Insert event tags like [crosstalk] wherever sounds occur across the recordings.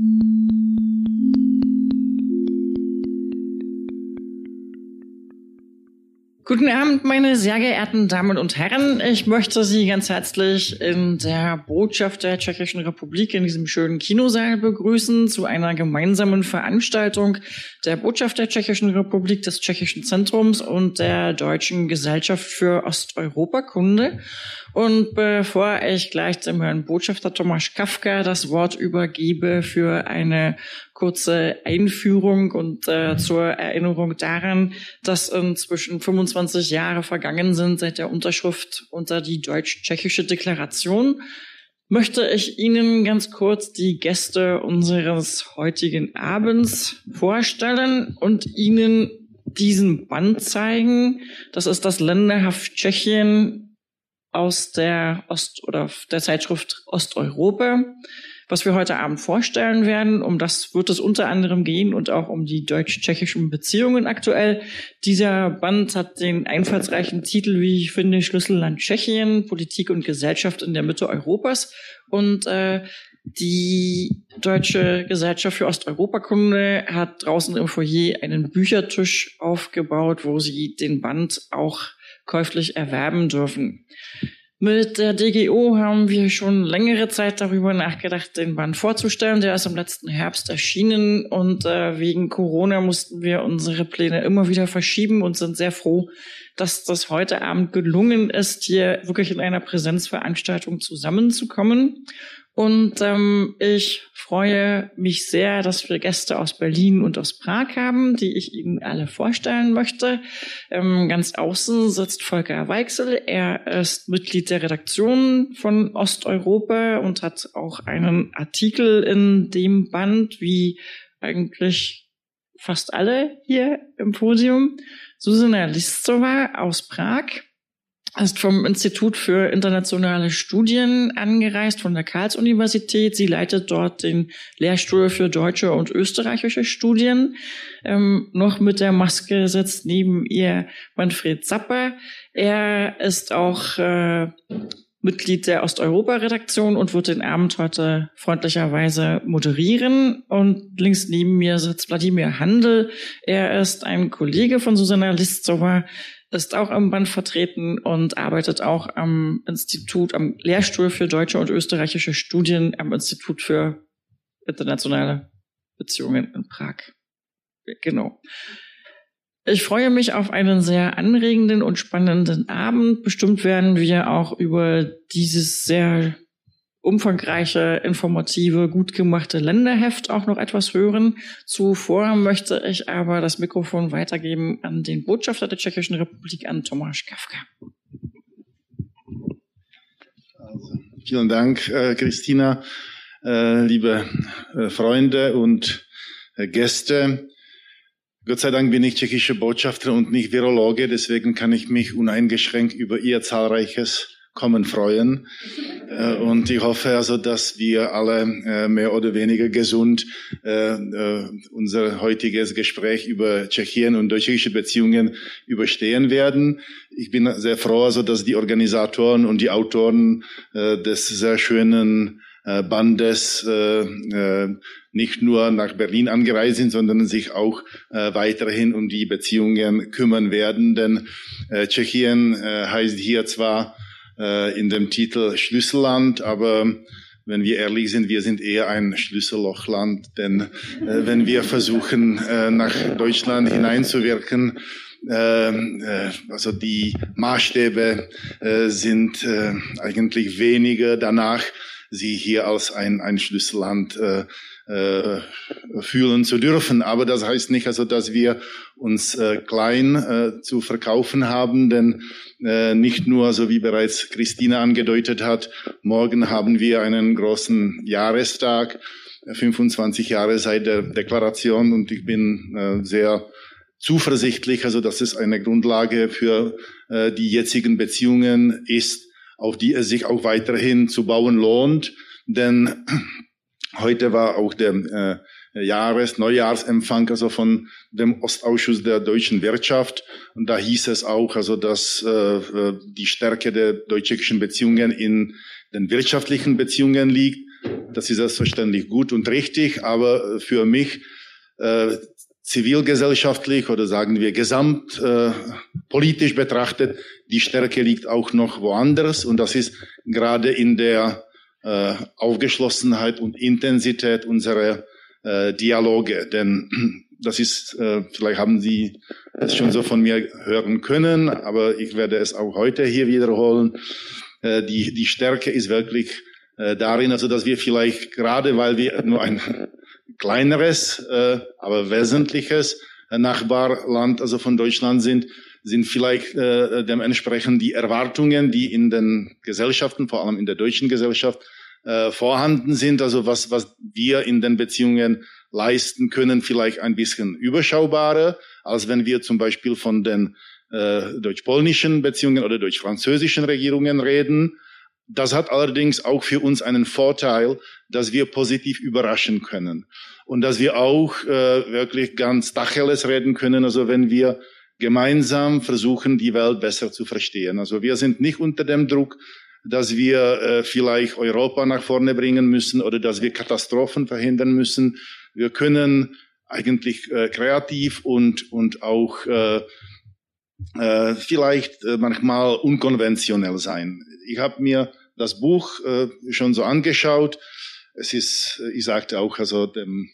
Mm-hmm. Guten Abend, meine sehr geehrten Damen und Herren. Ich möchte Sie ganz herzlich in der Botschaft der Tschechischen Republik in diesem schönen Kinosaal begrüßen zu einer gemeinsamen Veranstaltung der Botschaft der Tschechischen Republik, des Tschechischen Zentrums und der Deutschen Gesellschaft für Osteuropakunde. Und bevor ich gleich dem Herrn Botschafter Tomasz Kafka das Wort übergebe für eine kurze Einführung und äh, zur Erinnerung daran, dass inzwischen 25 Jahre vergangen sind seit der Unterschrift unter die deutsch-tschechische Deklaration, möchte ich Ihnen ganz kurz die Gäste unseres heutigen Abends vorstellen und Ihnen diesen Band zeigen. Das ist das Länderhaft Tschechien aus der Ost- oder der Zeitschrift Osteuropa, was wir heute Abend vorstellen werden. Um das wird es unter anderem gehen und auch um die deutsch-tschechischen Beziehungen aktuell. Dieser Band hat den einfallsreichen Titel, wie ich finde, Schlüsselland Tschechien, Politik und Gesellschaft in der Mitte Europas. Und äh, die Deutsche Gesellschaft für Osteuropakunde hat draußen im Foyer einen Büchertisch aufgebaut, wo sie den Band auch käuflich erwerben dürfen. Mit der DGO haben wir schon längere Zeit darüber nachgedacht, den Band vorzustellen. Der ist im letzten Herbst erschienen und äh, wegen Corona mussten wir unsere Pläne immer wieder verschieben und sind sehr froh, dass das heute Abend gelungen ist, hier wirklich in einer Präsenzveranstaltung zusammenzukommen. Und ähm, ich freue mich sehr, dass wir Gäste aus Berlin und aus Prag haben, die ich Ihnen alle vorstellen möchte. Ähm, ganz außen sitzt Volker Weichsel. Er ist Mitglied der Redaktion von Osteuropa und hat auch einen Artikel in dem Band, wie eigentlich fast alle hier im Podium. Susana Listova aus Prag ist vom Institut für internationale Studien angereist, von der Karls-Universität. Sie leitet dort den Lehrstuhl für deutsche und österreichische Studien. Ähm, noch mit der Maske sitzt neben ihr Manfred Zapper. Er ist auch äh, Mitglied der Osteuropa-Redaktion und wird den Abend heute freundlicherweise moderieren. Und links neben mir sitzt Wladimir Handel. Er ist ein Kollege von Susanna Listzowa, ist auch im Band vertreten und arbeitet auch am Institut, am Lehrstuhl für deutsche und österreichische Studien am Institut für internationale Beziehungen in Prag. Genau. Ich freue mich auf einen sehr anregenden und spannenden Abend. Bestimmt werden wir auch über dieses sehr umfangreiche, informative, gut gemachte Länderheft auch noch etwas hören. Zuvor möchte ich aber das Mikrofon weitergeben an den Botschafter der Tschechischen Republik, an Tomáš Kafka. Also, vielen Dank, äh, Christina, äh, liebe äh, Freunde und äh, Gäste. Gott sei Dank bin ich tschechische Botschafter und nicht Virologe, deswegen kann ich mich uneingeschränkt über Ihr zahlreiches Kommen freuen. Äh, und ich hoffe also, dass wir alle äh, mehr oder weniger gesund äh, unser heutiges Gespräch über Tschechien und deutsche Beziehungen überstehen werden. Ich bin sehr froh, also, dass die Organisatoren und die Autoren des sehr schönen Bandes nicht nur nach Berlin angereist sind, sondern sich auch weiterhin um die Beziehungen kümmern werden. Denn Tschechien heißt hier zwar äh, in dem Titel Schlüsselland, aber wenn wir ehrlich sind, wir sind eher ein Schlüssellochland, denn äh, wenn wir versuchen, äh, nach Deutschland hineinzuwirken, äh, äh, also die Maßstäbe äh, sind eigentlich weniger danach, sie hier als ein, ein Schlüsselland fühlen zu dürfen. Aber das heißt nicht also, dass wir uns äh, klein äh, zu verkaufen haben, denn äh, nicht nur, so wie bereits Christina angedeutet hat, morgen haben wir einen großen Jahrestag, 25 Jahre seit der Deklaration und ich bin äh, sehr zuversichtlich, also dass es eine Grundlage für äh, die jetzigen Beziehungen ist, auf die es sich auch weiterhin zu bauen lohnt, denn Heute war auch der äh, Jahres-, Neujahrsempfang also von dem Ostausschuss der deutschen Wirtschaft. Und da hieß es auch, also, dass äh, äh die Stärke der deutsch-tschechischen Beziehungen in den wirtschaftlichen Beziehungen liegt. Das ist selbstverständlich gut und richtig, aber für mich äh, zivilgesellschaftlich oder sagen wir gesamt äh, politisch betrachtet, die Stärke liegt auch noch woanders und das ist gerade in der äh, Aufgeschlossenheit und Intensität unserer äh, Dialoge. Denn [clears throat] das ist, äh, vielleicht haben Sie es schon so von mir hören können, aber ich werde es auch heute hier wiederholen. Äh, die, die Stärke ist wirklich äh, darin, also dass wir vielleicht gerade, weil wir nur ein [laughs] kleineres, äh, aber wesentliches Nachbarland also von Deutschland sind, sind vielleicht äh, dementsprechend die Erwartungen, die in den Gesellschaften, vor allem in der deutschen Gesellschaft, äh, vorhanden sind, also was, was wir in den Beziehungen leisten können, vielleicht ein bisschen überschaubarer, als wenn wir zum Beispiel von den äh, deutsch-polnischen Beziehungen oder deutsch-französischen Regierungen reden. Das hat allerdings auch für uns einen Vorteil, dass wir positiv überraschen können und dass wir auch äh, wirklich ganz Tacheles reden können. Also wenn wir gemeinsam versuchen, die Welt besser zu verstehen. Also wir sind nicht unter dem Druck, dass wir äh, vielleicht Europa nach vorne bringen müssen oder dass wir Katastrophen verhindern müssen. Wir können eigentlich äh, kreativ und, und auch äh, äh, vielleicht äh, manchmal unkonventionell sein. Ich habe mir das Buch äh, schon so angeschaut. Es ist, ich sagte auch also dem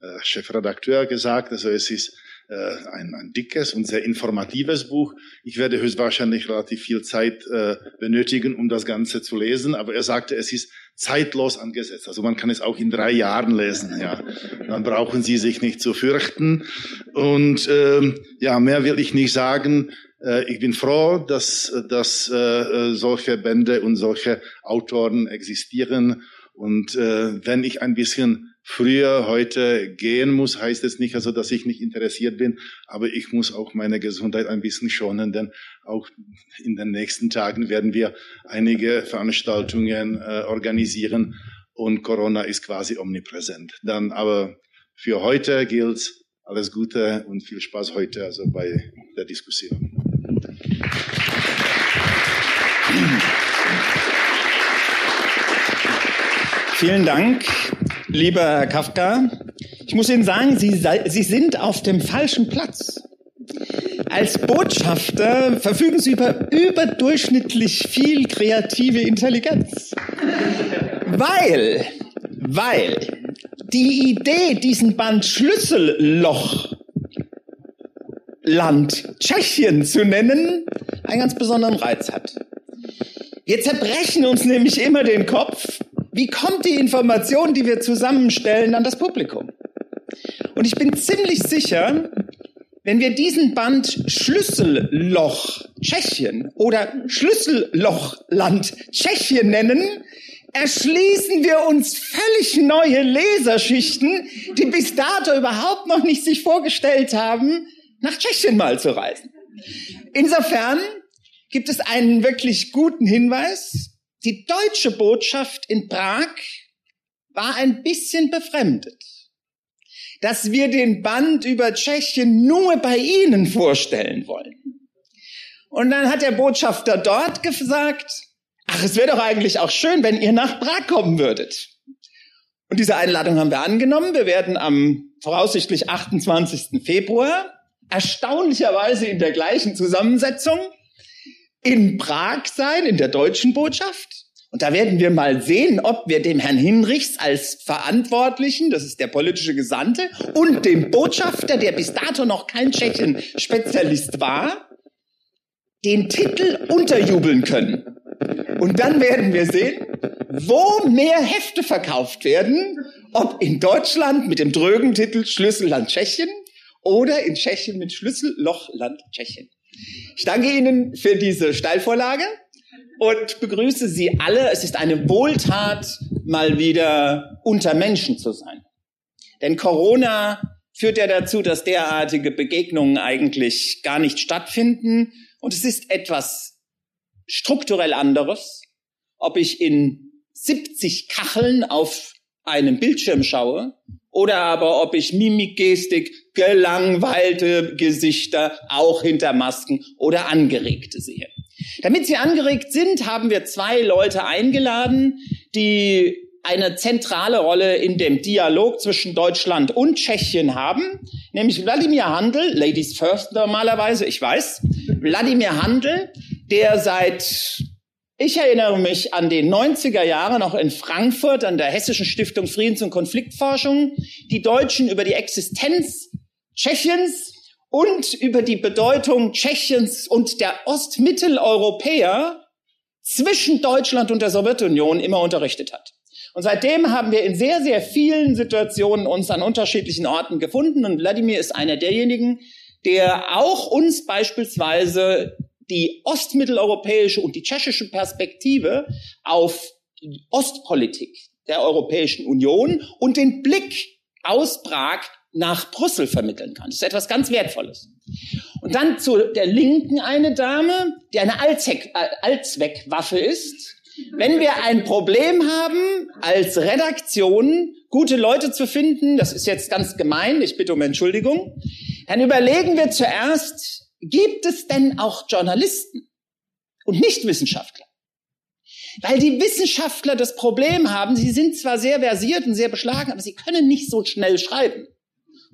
äh, Chefredakteur gesagt, also es ist äh, ein, ein dickes und sehr informatives Buch. Ich werde höchstwahrscheinlich relativ viel Zeit äh, benötigen, um das Ganze zu lesen, aber er sagte, es ist zeitlos angesetzt. Also man kann es auch in drei Jahren lesen. Ja, dann brauchen Sie sich nicht zu fürchten. Und ähm, ja, mehr will ich nicht sagen. Äh, ich bin froh, dass, dass äh, solche Bände und solche Autoren existieren. Und äh, wenn ich ein bisschen früher heute gehen muss, heißt es nicht also, dass ich nicht interessiert bin, aber ich muss auch meine Gesundheit ein bisschen schonen, denn auch in den nächsten Tagen werden wir einige Veranstaltungen äh, organisieren und Corona ist quasi omnipräsent. Dann aber für heute gilt alles Gute und viel Spaß heute also bei der Diskussion. Vielen Dank, lieber Herr Kafka. Ich muss Ihnen sagen, Sie, Sie sind auf dem falschen Platz. Als Botschafter verfügen Sie über überdurchschnittlich viel kreative Intelligenz. Weil, weil die Idee, diesen Band Schlüsselloch Land Tschechien zu nennen, einen ganz besonderen Reiz hat. Wir zerbrechen uns nämlich immer den Kopf, wie kommt die Information, die wir zusammenstellen, an das Publikum? Und ich bin ziemlich sicher, wenn wir diesen Band Schlüsselloch Tschechien oder Schlüssellochland Tschechien nennen, erschließen wir uns völlig neue Leserschichten, die bis dato überhaupt noch nicht sich vorgestellt haben, nach Tschechien mal zu reisen. Insofern gibt es einen wirklich guten Hinweis. Die deutsche Botschaft in Prag war ein bisschen befremdet, dass wir den Band über Tschechien nur bei Ihnen vorstellen wollen. Und dann hat der Botschafter dort gesagt, ach, es wäre doch eigentlich auch schön, wenn ihr nach Prag kommen würdet. Und diese Einladung haben wir angenommen. Wir werden am voraussichtlich 28. Februar erstaunlicherweise in der gleichen Zusammensetzung in Prag sein, in der deutschen Botschaft. Und da werden wir mal sehen, ob wir dem Herrn Hinrichs als Verantwortlichen, das ist der politische Gesandte, und dem Botschafter, der bis dato noch kein Tschechien-Spezialist war, den Titel unterjubeln können. Und dann werden wir sehen, wo mehr Hefte verkauft werden, ob in Deutschland mit dem drögen Titel Schlüsselland Tschechien oder in Tschechien mit Schlüssellochland Tschechien. Ich danke Ihnen für diese Steilvorlage und begrüße Sie alle. Es ist eine Wohltat, mal wieder unter Menschen zu sein. Denn Corona führt ja dazu, dass derartige Begegnungen eigentlich gar nicht stattfinden. Und es ist etwas strukturell anderes, ob ich in 70 Kacheln auf einem Bildschirm schaue oder aber ob ich Mimik, Gestik, gelangweilte Gesichter auch hinter Masken oder angeregte sehe. Damit Sie angeregt sind, haben wir zwei Leute eingeladen, die eine zentrale Rolle in dem Dialog zwischen Deutschland und Tschechien haben, nämlich Wladimir Handel, Ladies First normalerweise, ich weiß, Wladimir Handel, der seit, ich erinnere mich an die 90er Jahre noch in Frankfurt an der Hessischen Stiftung Friedens- und Konfliktforschung, die Deutschen über die Existenz Tschechiens und über die Bedeutung Tschechiens und der Ostmitteleuropäer zwischen Deutschland und der Sowjetunion immer unterrichtet hat. Und seitdem haben wir in sehr, sehr vielen Situationen uns an unterschiedlichen Orten gefunden. Und Wladimir ist einer derjenigen, der auch uns beispielsweise die ostmitteleuropäische und die tschechische Perspektive auf die Ostpolitik der Europäischen Union und den Blick aus Prag nach Brüssel vermitteln kann. Das ist etwas ganz Wertvolles. Und dann zu der Linken eine Dame, die eine Allzweck, äh, Allzweckwaffe ist. Wenn wir ein Problem haben, als Redaktion gute Leute zu finden, das ist jetzt ganz gemein, ich bitte um Entschuldigung, dann überlegen wir zuerst, gibt es denn auch Journalisten und nicht Wissenschaftler? Weil die Wissenschaftler das Problem haben, sie sind zwar sehr versiert und sehr beschlagen, aber sie können nicht so schnell schreiben.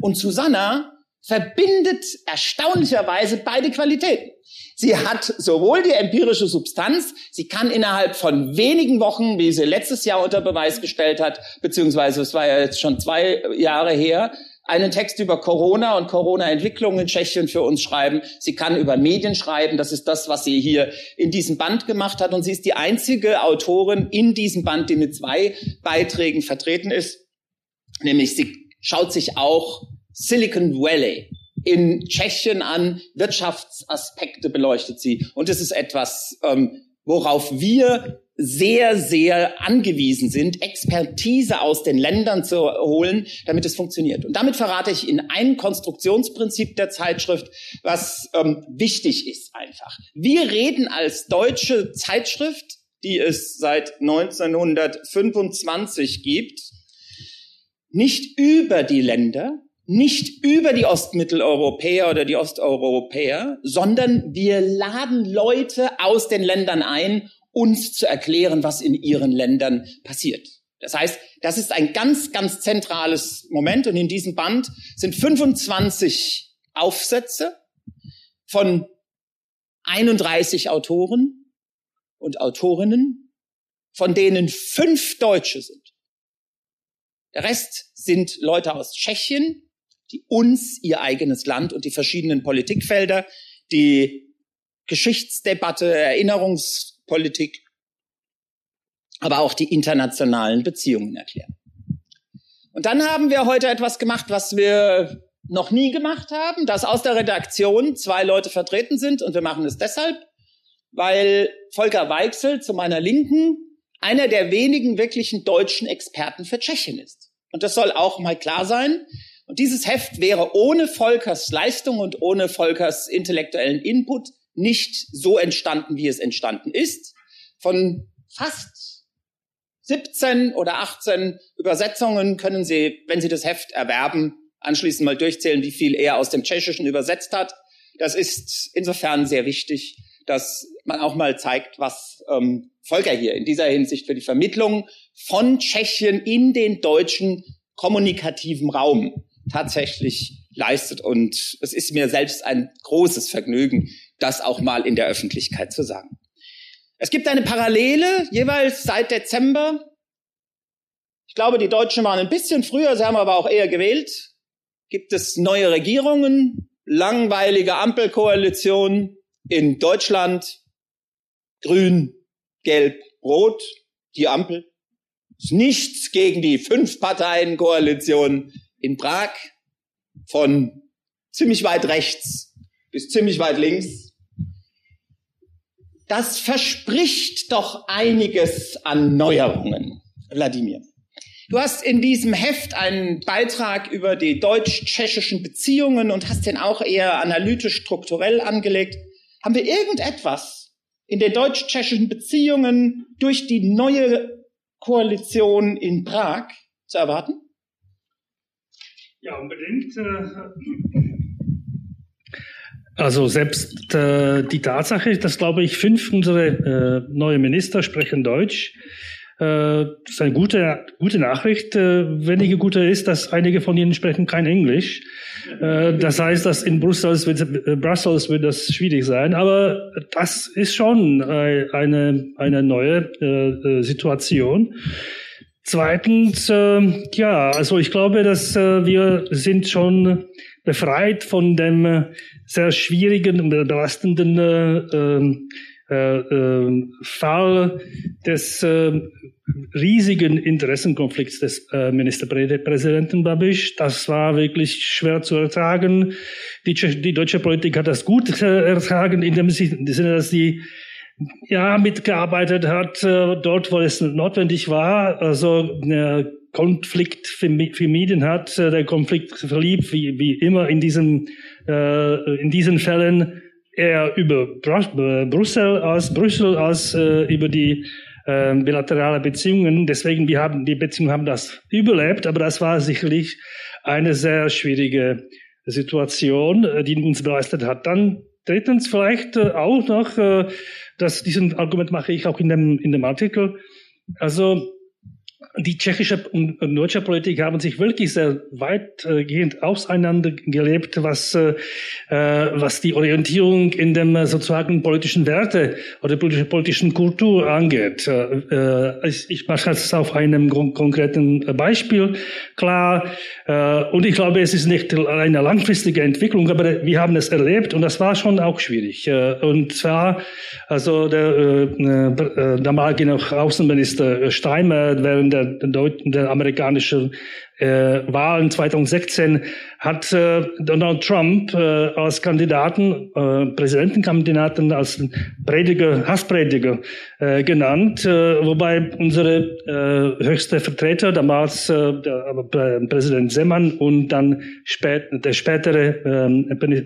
Und Susanna verbindet erstaunlicherweise beide Qualitäten. Sie hat sowohl die empirische Substanz, sie kann innerhalb von wenigen Wochen, wie sie letztes Jahr unter Beweis gestellt hat, beziehungsweise es war ja jetzt schon zwei Jahre her, einen Text über Corona und Corona-Entwicklungen in Tschechien für uns schreiben. Sie kann über Medien schreiben. Das ist das, was sie hier in diesem Band gemacht hat. Und sie ist die einzige Autorin in diesem Band, die mit zwei Beiträgen vertreten ist. Nämlich sie schaut sich auch Silicon Valley in Tschechien an, Wirtschaftsaspekte beleuchtet sie. Und es ist etwas, ähm, worauf wir sehr, sehr angewiesen sind, Expertise aus den Ländern zu holen, damit es funktioniert. Und damit verrate ich in ein Konstruktionsprinzip der Zeitschrift, was ähm, wichtig ist einfach. Wir reden als deutsche Zeitschrift, die es seit 1925 gibt, nicht über die Länder, nicht über die Ostmitteleuropäer oder die Osteuropäer, sondern wir laden Leute aus den Ländern ein, uns zu erklären, was in ihren Ländern passiert. Das heißt, das ist ein ganz, ganz zentrales Moment und in diesem Band sind 25 Aufsätze von 31 Autoren und Autorinnen, von denen fünf Deutsche sind. Der Rest sind Leute aus Tschechien, die uns ihr eigenes Land und die verschiedenen Politikfelder, die Geschichtsdebatte, Erinnerungspolitik, aber auch die internationalen Beziehungen erklären. Und dann haben wir heute etwas gemacht, was wir noch nie gemacht haben, dass aus der Redaktion zwei Leute vertreten sind und wir machen es deshalb, weil Volker Weichsel zu meiner Linken einer der wenigen wirklichen deutschen Experten für Tschechien ist. Und das soll auch mal klar sein. Und dieses Heft wäre ohne Volkers Leistung und ohne Volkers intellektuellen Input nicht so entstanden, wie es entstanden ist. Von fast 17 oder 18 Übersetzungen können Sie, wenn Sie das Heft erwerben, anschließend mal durchzählen, wie viel er aus dem Tschechischen übersetzt hat. Das ist insofern sehr wichtig, dass man auch mal zeigt, was ähm, Volker hier in dieser Hinsicht für die Vermittlung von Tschechien in den deutschen kommunikativen Raum tatsächlich leistet. Und es ist mir selbst ein großes Vergnügen, das auch mal in der Öffentlichkeit zu sagen. Es gibt eine Parallele, jeweils seit Dezember. Ich glaube, die Deutschen waren ein bisschen früher, sie haben aber auch eher gewählt. Gibt es neue Regierungen, langweilige Ampelkoalitionen in Deutschland, grün, gelb, rot, die Ampel. Ist nichts gegen die Fünf-Parteien-Koalition in Prag von ziemlich weit rechts bis ziemlich weit links. Das verspricht doch einiges an Neuerungen, Wladimir. Du hast in diesem Heft einen Beitrag über die deutsch-tschechischen Beziehungen und hast den auch eher analytisch strukturell angelegt. Haben wir irgendetwas in den deutsch-tschechischen Beziehungen durch die neue Koalition in Prag zu erwarten? Ja, unbedingt. Äh, also selbst äh, die Tatsache, dass glaube ich fünf unserer äh, neue Minister sprechen Deutsch, Äh, ist eine gute, gute Nachricht. Äh, weniger gute ist, dass einige von ihnen sprechen kein Englisch. Äh, das heißt, dass in Brüssel wird, Brussels wird das schwierig sein. Aber das ist schon eine, eine neue Situation. Zweitens, ja, also ich glaube, dass wir sind schon befreit von dem sehr schwierigen und belastenden ähm, äh, äh, Fall des äh, riesigen Interessenkonflikts des äh, Ministerpräsidenten Babiš. Das war wirklich schwer zu ertragen. Die, die deutsche Politik hat das gut äh, ertragen, in dem Sinne, dass sie ja mitgearbeitet hat, äh, dort, wo es notwendig war. Also äh, Konflikt vermieden hat. Äh, der Konflikt verlief wie, wie immer in diesen, äh, in diesen Fällen eher über äh, Brüssel als Brüssel als äh, über die äh, bilaterale Beziehungen. Deswegen wir haben die Beziehungen haben das überlebt, aber das war sicherlich eine sehr schwierige Situation, äh, die uns belastet hat. Dann drittens vielleicht äh, auch noch, äh, dass diesen Argument mache ich auch in dem in dem Artikel. Also die tschechische und deutsche Politik haben sich wirklich sehr weitgehend auseinandergelebt, was, äh, was die Orientierung in dem sozusagen politischen Werte oder politischen Kultur angeht. Äh, ich, ich mache das auf einem konkreten Beispiel klar. Äh, und ich glaube, es ist nicht eine langfristige Entwicklung, aber wir haben es erlebt und das war schon auch schwierig. Äh, und zwar, also der äh, äh, damalige Außenminister Steinmeier während der der, der amerikanischen äh, Wahlen 2016 hat äh, Donald Trump äh, als Kandidaten, äh, Präsidentenkandidaten, als Prediger, Hassprediger äh, genannt, äh, wobei unsere äh, höchste Vertreter, damals äh, der, äh, Präsident Seman und dann spät, der spätere äh,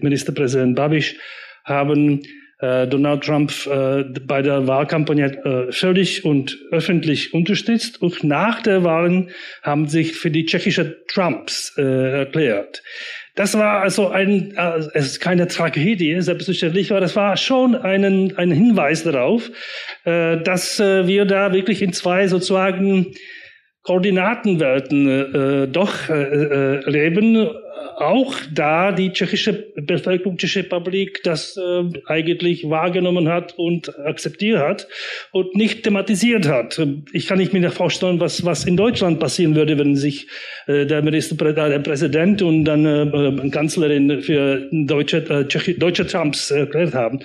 Ministerpräsident Babiš haben äh, Donald Trump äh, bei der Wahlkampagne äh, völlig und öffentlich unterstützt. Und nach der Wahlen haben sich für die tschechische Trumps äh, erklärt. Das war also ein, äh, es ist keine Tragödie, selbstverständlich, aber das war schon ein, ein Hinweis darauf, äh, dass äh, wir da wirklich in zwei sozusagen Koordinatenwelten äh, doch äh, äh, leben auch da die tschechische Bevölkerung, tschechische Republik das äh, eigentlich wahrgenommen hat und akzeptiert hat und nicht thematisiert hat. Ich kann nicht mir vorstellen, was, was in Deutschland passieren würde, wenn sich äh, der Ministerpräsident, der und dann äh, äh, Kanzlerin für deutsche, äh, Tschechi, deutsche Trumps erklärt haben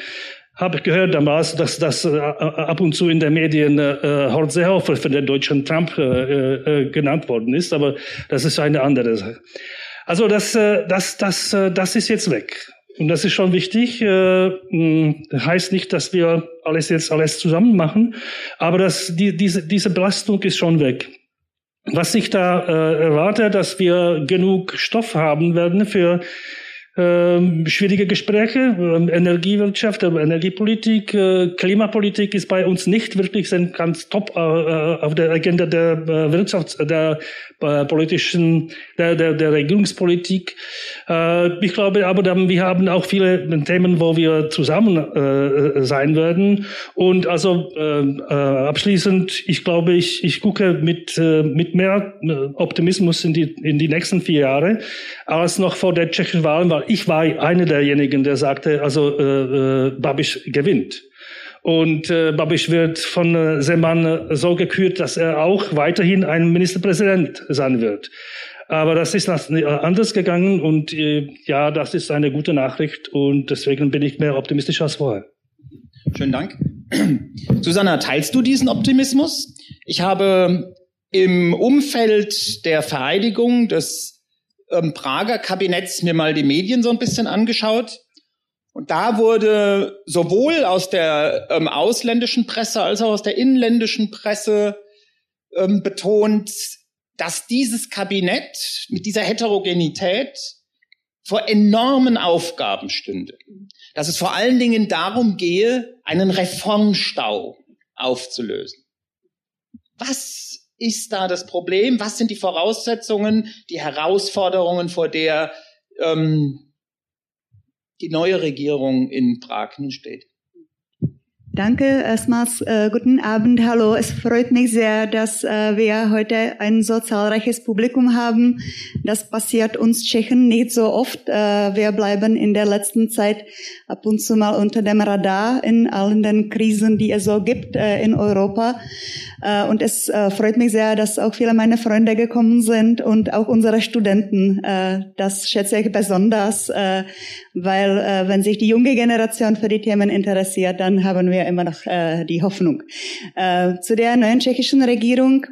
habe gehört damals, dass das äh, ab und zu in den Medien äh, Horst Seehofer für den deutschen Trump äh, äh, genannt worden ist, aber das ist eine andere Sache. Also das, äh, das, das, äh, das ist jetzt weg. Und das ist schon wichtig. Äh, heißt nicht, dass wir alles jetzt alles zusammen machen, aber das, die, diese, diese Belastung ist schon weg. Was ich da erwarte, dass wir genug Stoff haben werden für äh, schwierige Gespräche, äh, Energiewirtschaft, äh, Energiepolitik, äh, Klimapolitik ist bei uns nicht wirklich ganz top äh, äh auf der Agenda der Wirtschafts-, der politischen, der, der, der Regierungspolitik. Ich glaube aber, wir haben auch viele Themen, wo wir zusammen sein werden. Und also äh, äh, abschließend, ich glaube, ich, ich gucke mit, mit mehr Optimismus in die, in die nächsten vier Jahre als noch vor der tschechischen Wahl, weil ich war einer derjenigen, der sagte, also äh, äh, Babiš gewinnt. Und äh, Babiš wird von äh, Seman äh, so gekürt, dass er auch weiterhin ein Ministerpräsident sein wird. Aber das ist äh, anders gegangen und äh, ja, das ist eine gute Nachricht und deswegen bin ich mehr optimistisch als vorher. Schönen Dank. [clears throat] Susanna, teilst du diesen Optimismus? Ich habe im Umfeld der Vereidigung des ähm, Prager Kabinetts mir mal die Medien so ein bisschen angeschaut und da wurde sowohl aus der ähm, ausländischen Presse als auch aus der inländischen Presse ähm, betont, dass dieses Kabinett mit dieser Heterogenität vor enormen Aufgaben stünde. Dass es vor allen Dingen darum gehe, einen Reformstau aufzulösen. Was ist da das Problem? Was sind die Voraussetzungen, die Herausforderungen, vor der ähm, die neue Regierung in Prag nun steht. Danke erstmals. Äh, guten Abend. Hallo. Es freut mich sehr, dass äh, wir heute ein so zahlreiches Publikum haben. Das passiert uns Tschechen nicht so oft. Äh, wir bleiben in der letzten Zeit ab und zu mal unter dem Radar in allen den Krisen, die es so gibt äh, in Europa. Äh, und es äh, freut mich sehr, dass auch viele meiner Freunde gekommen sind und auch unsere Studenten. das schätze ich besonders, weil wenn sich die junge Generation für die Themen interessiert, dann haben wir immer noch äh, die Hoffnung. Äh, zu der neuen tschechischen Regierung.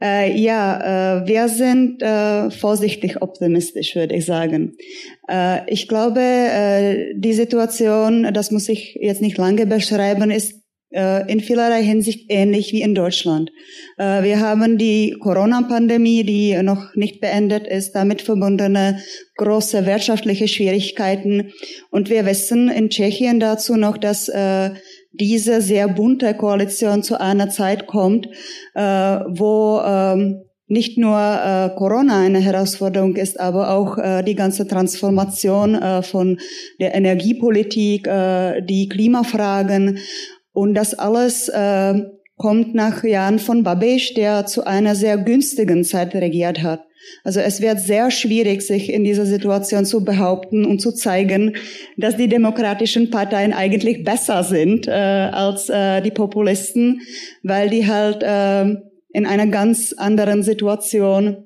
Äh, ja, äh, wir sind äh, vorsichtig optimistisch, würde ich sagen. Äh, ich glaube, äh, die Situation, das muss ich jetzt nicht lange beschreiben, ist äh, in vielerlei Hinsicht ähnlich wie in Deutschland. Äh, wir haben die Corona-Pandemie, die noch nicht beendet ist, damit verbundene große wirtschaftliche Schwierigkeiten. Und wir wissen in Tschechien dazu noch, dass äh, diese sehr bunte Koalition zu einer Zeit kommt, äh, wo ähm, nicht nur äh, Corona eine Herausforderung ist, aber auch äh, die ganze Transformation äh, von der Energiepolitik, äh, die Klimafragen und das alles äh, kommt nach Jahren von Babiš, der zu einer sehr günstigen Zeit regiert hat. Also es wird sehr schwierig, sich in dieser Situation zu behaupten und zu zeigen, dass die demokratischen Parteien eigentlich besser sind äh, als äh, die Populisten, weil die halt äh, in einer ganz anderen Situation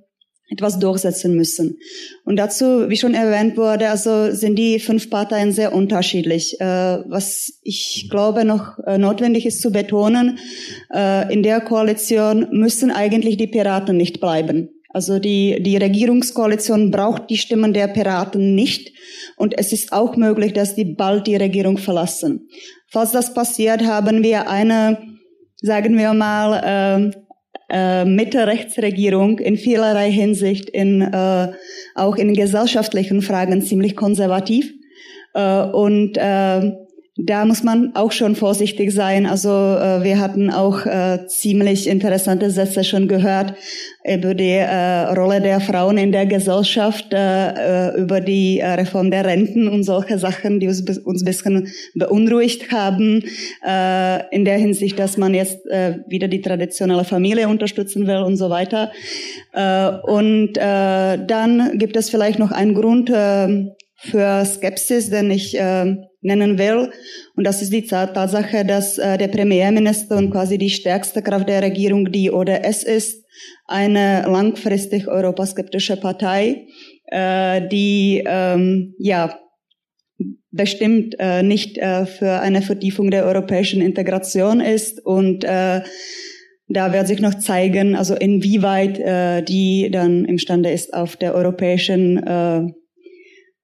etwas durchsetzen müssen. Und dazu, wie schon erwähnt wurde, also sind die fünf Parteien sehr unterschiedlich. Äh, was ich glaube noch äh, notwendig ist zu betonen, äh, in der Koalition müssen eigentlich die Piraten nicht bleiben. Also die, die Regierungskoalition braucht die Stimmen der Piraten nicht. Und es ist auch möglich, dass die bald die Regierung verlassen. Falls das passiert, haben wir eine, sagen wir mal, äh, äh, Mitte-Rechtsregierung in vielerlei Hinsicht, in, äh, auch in gesellschaftlichen Fragen ziemlich konservativ. Äh, und äh, da muss man auch schon vorsichtig sein. Also äh, wir hatten auch äh, ziemlich interessante Sätze schon gehört über die äh, Rolle der Frauen in der Gesellschaft, äh, äh über die äh, Reform der Renten und solche Sachen, die uns, uns ein bisschen beunruhigt haben, in der Hinsicht, dass man jetzt wieder die traditionelle Familie unterstützen will und so weiter. Und dann gibt es vielleicht noch einen Grund für Skepsis, den ich nennen will. Und das ist die Tatsache, dass äh, der Premierminister und quasi die stärkste Kraft der Regierung die ODS ist, eine langfristig europaskeptische Partei, äh, die ähm, ja bestimmt äh, nicht äh, für eine Vertiefung der europäischen Integration ist und äh, da wird sich noch zeigen, also inwieweit äh, die dann imstande ist, auf der europäischen äh,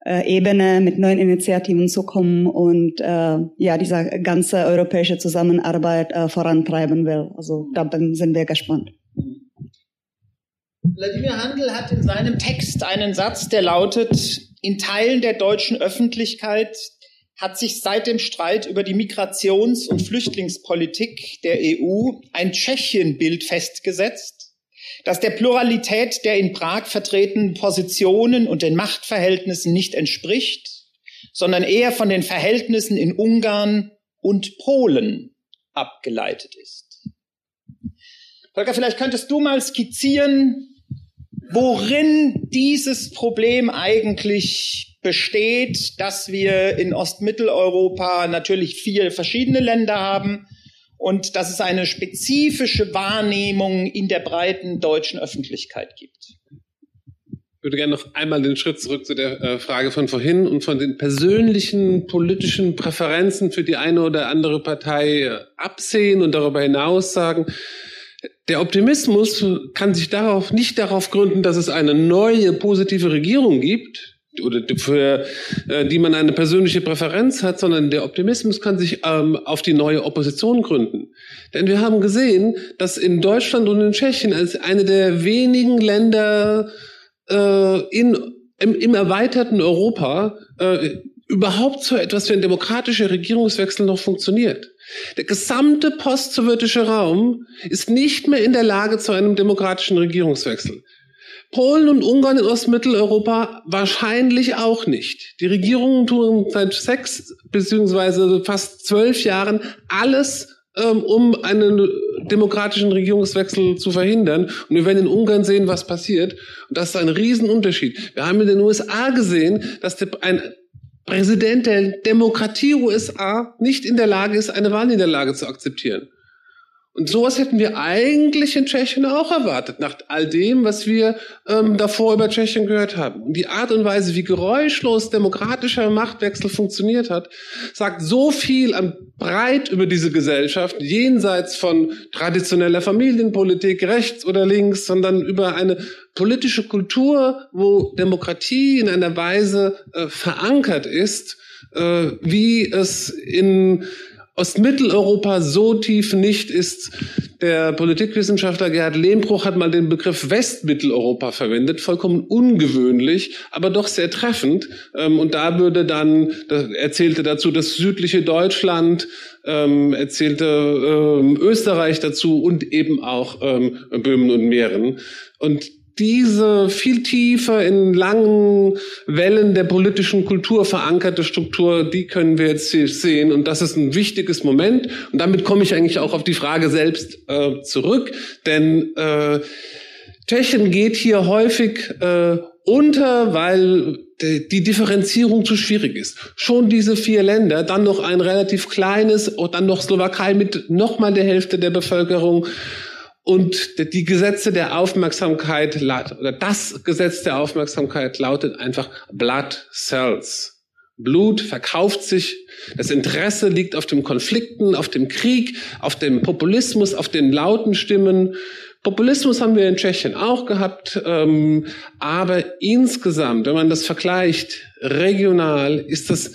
äh, Ebene mit neuen Initiativen zu kommen und äh, ja diese ganze europäische Zusammenarbeit äh, vorantreiben will. Also da sind wir gespannt. Wladimir Handel hat in seinem Text einen Satz, der lautet, in Teilen der deutschen Öffentlichkeit hat sich seit dem Streit über die Migrations- und Flüchtlingspolitik der EU ein Tschechienbild festgesetzt, das der Pluralität der in Prag vertretenen Positionen und den Machtverhältnissen nicht entspricht, sondern eher von den Verhältnissen in Ungarn und Polen abgeleitet ist. Volker, vielleicht könntest du mal skizzieren, worin dieses Problem eigentlich besteht, dass wir in Ostmitteleuropa natürlich vier verschiedene Länder haben, und dass es eine spezifische Wahrnehmung in der breiten deutschen Öffentlichkeit gibt. Ich würde gerne noch einmal den Schritt zurück zu der äh, Frage von vorhin und von den persönlichen politischen Präferenzen für die eine oder andere Partei äh, absehen und darüber hinaus sagen, der Optimismus kann sich darauf nicht darauf gründen, dass es eine neue positive Regierung gibt, oder für äh, die man eine persönliche Präferenz hat, sondern der Optimismus kann sich ähm, auf die neue Opposition gründen. Denn wir haben gesehen, dass in Deutschland und in Tschechien als eine der wenigen Länder äh, in, im, im erweiterten Europa äh, überhaupt so etwas wie ein demokratischer Regierungswechsel noch funktioniert. Der gesamte postsowjetische Raum ist nicht mehr in der Lage zu einem demokratischen Regierungswechsel. Polen und Ungarn in Ostmitteleuropa wahrscheinlich auch nicht. Die Regierungen tun seit sechs beziehungsweise fast zwölf Jahren alles, ähm, um einen demokratischen Regierungswechsel zu verhindern. Und wir werden in Ungarn sehen, was passiert. Und das ist ein Riesenunterschied. Wir haben in den USA gesehen, dass ein Präsident der Demokratie USA nicht in der Lage ist, eine Wahlniederlage zu akzeptieren. Und sowas hätten wir eigentlich in Tschechien auch erwartet, nach all dem, was wir ähm, davor über Tschechien gehört haben. Und die Art und Weise, wie geräuschlos demokratischer Machtwechsel funktioniert hat, sagt so viel an breit über diese Gesellschaft, jenseits von traditioneller Familienpolitik, rechts oder links, sondern über eine politische Kultur, wo Demokratie in einer Weise äh, verankert ist, äh, wie es in Ostmitteleuropa so tief nicht ist. Der Politikwissenschaftler Gerhard Lehmbruch hat mal den Begriff Westmitteleuropa verwendet, vollkommen ungewöhnlich, aber doch sehr treffend. Ähm, und da würde dann, erzählte dazu das südliche Deutschland, ähm, erzählte ähm, Österreich dazu und eben auch Böhmen und Mähren. Und diese viel tiefer in langen Wellen der politischen Kultur verankerte Struktur, die können wir jetzt hier sehen. Und das ist ein wichtiges Moment. Und damit komme ich eigentlich auch auf die Frage selbst äh, zurück. Denn äh, Tschechien geht hier häufig äh, unter, weil die Differenzierung zu schwierig ist. Schon diese vier Länder, dann noch ein relativ kleines, und dann noch Slowakei mit noch mal der Hälfte der Bevölkerung und die Gesetze der Aufmerksamkeit, oder das Gesetz der Aufmerksamkeit lautet einfach Blood sells. Blut verkauft sich. Das Interesse liegt auf dem Konflikten, auf dem Krieg, auf dem Populismus, auf den lauten Stimmen. Populismus haben wir in Tschechien auch gehabt, ähm, aber insgesamt, wenn man das vergleicht, regional, ist das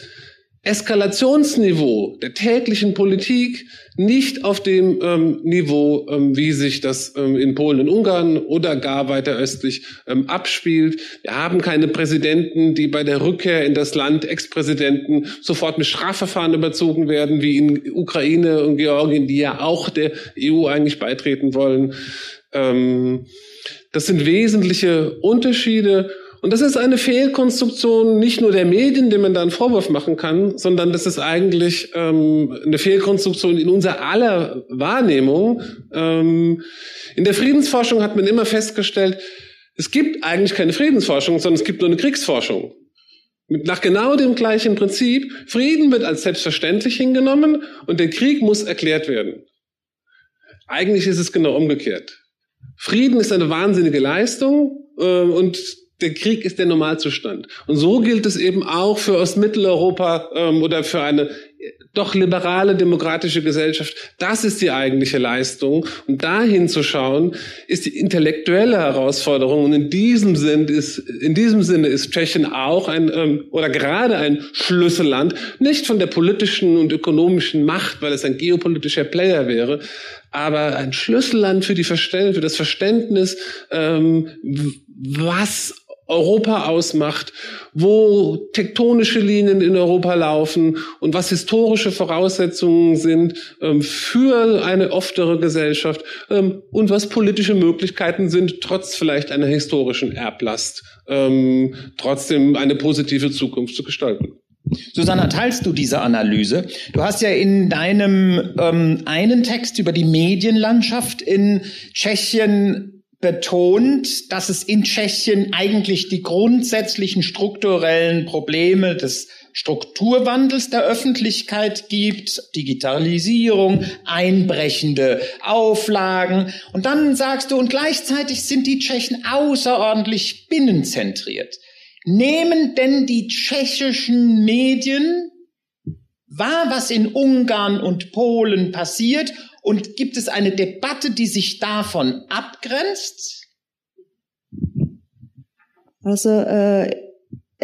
Eskalationsniveau der täglichen Politik nicht auf dem ähm, Niveau, ähm, wie sich das ähm, in Polen und Ungarn oder gar weiter östlich ähm, abspielt. Wir haben keine Präsidenten, die bei der Rückkehr in das Land Ex-Präsidenten sofort mit Strafverfahren überzogen werden, wie in Ukraine und Georgien, die ja auch der EU eigentlich beitreten wollen. Ähm, das sind wesentliche Unterschiede. Und das ist eine Fehlkonstruktion nicht nur der Medien, dem man da einen Vorwurf machen kann, sondern das ist eigentlich ähm, eine Fehlkonstruktion in unserer aller Wahrnehmung. Ähm, in der Friedensforschung hat man immer festgestellt, es gibt eigentlich keine Friedensforschung, sondern es gibt nur eine Kriegsforschung. Nach genau dem gleichen Prinzip. Frieden wird als selbstverständlich hingenommen und der Krieg muss erklärt werden. Eigentlich ist es genau umgekehrt. Frieden ist eine wahnsinnige Leistung äh, und der Krieg ist der Normalzustand. Und so gilt es eben auch für Ostmitteleuropa ähm, oder für eine doch liberale demokratische Gesellschaft. Das ist die eigentliche Leistung. Und dahin zu schauen, ist die intellektuelle Herausforderung. Und in diesem Sinn ist, in diesem Sinne ist Tschechien auch ein, ähm, oder gerade ein Schlüsselland. Nicht von der politischen und ökonomischen Macht, weil es ein geopolitischer Player wäre, aber ein Schlüsselland für die Verständnis, für das Verständnis, ähm, was Europa ausmacht, wo tektonische Linien in Europa laufen und was historische Voraussetzungen sind ähm, für eine oftere Gesellschaft ähm, und was politische Möglichkeiten sind, trotz vielleicht einer historischen Erblast, ähm, trotzdem eine positive Zukunft zu gestalten. Susanna, teilst du diese Analyse? Du hast ja in deinem ähm, einen Text über die Medienlandschaft in Tschechien betont, dass es in Tschechien eigentlich die grundsätzlichen strukturellen Probleme des Strukturwandels der Öffentlichkeit gibt, Digitalisierung, einbrechende Auflagen. Und dann sagst du, und gleichzeitig sind die Tschechen außerordentlich binnenzentriert. Nehmen denn die tschechischen Medien wahr, was in Ungarn und Polen passiert und gibt es eine Debatte, die sich davon abgrenzt? Also äh,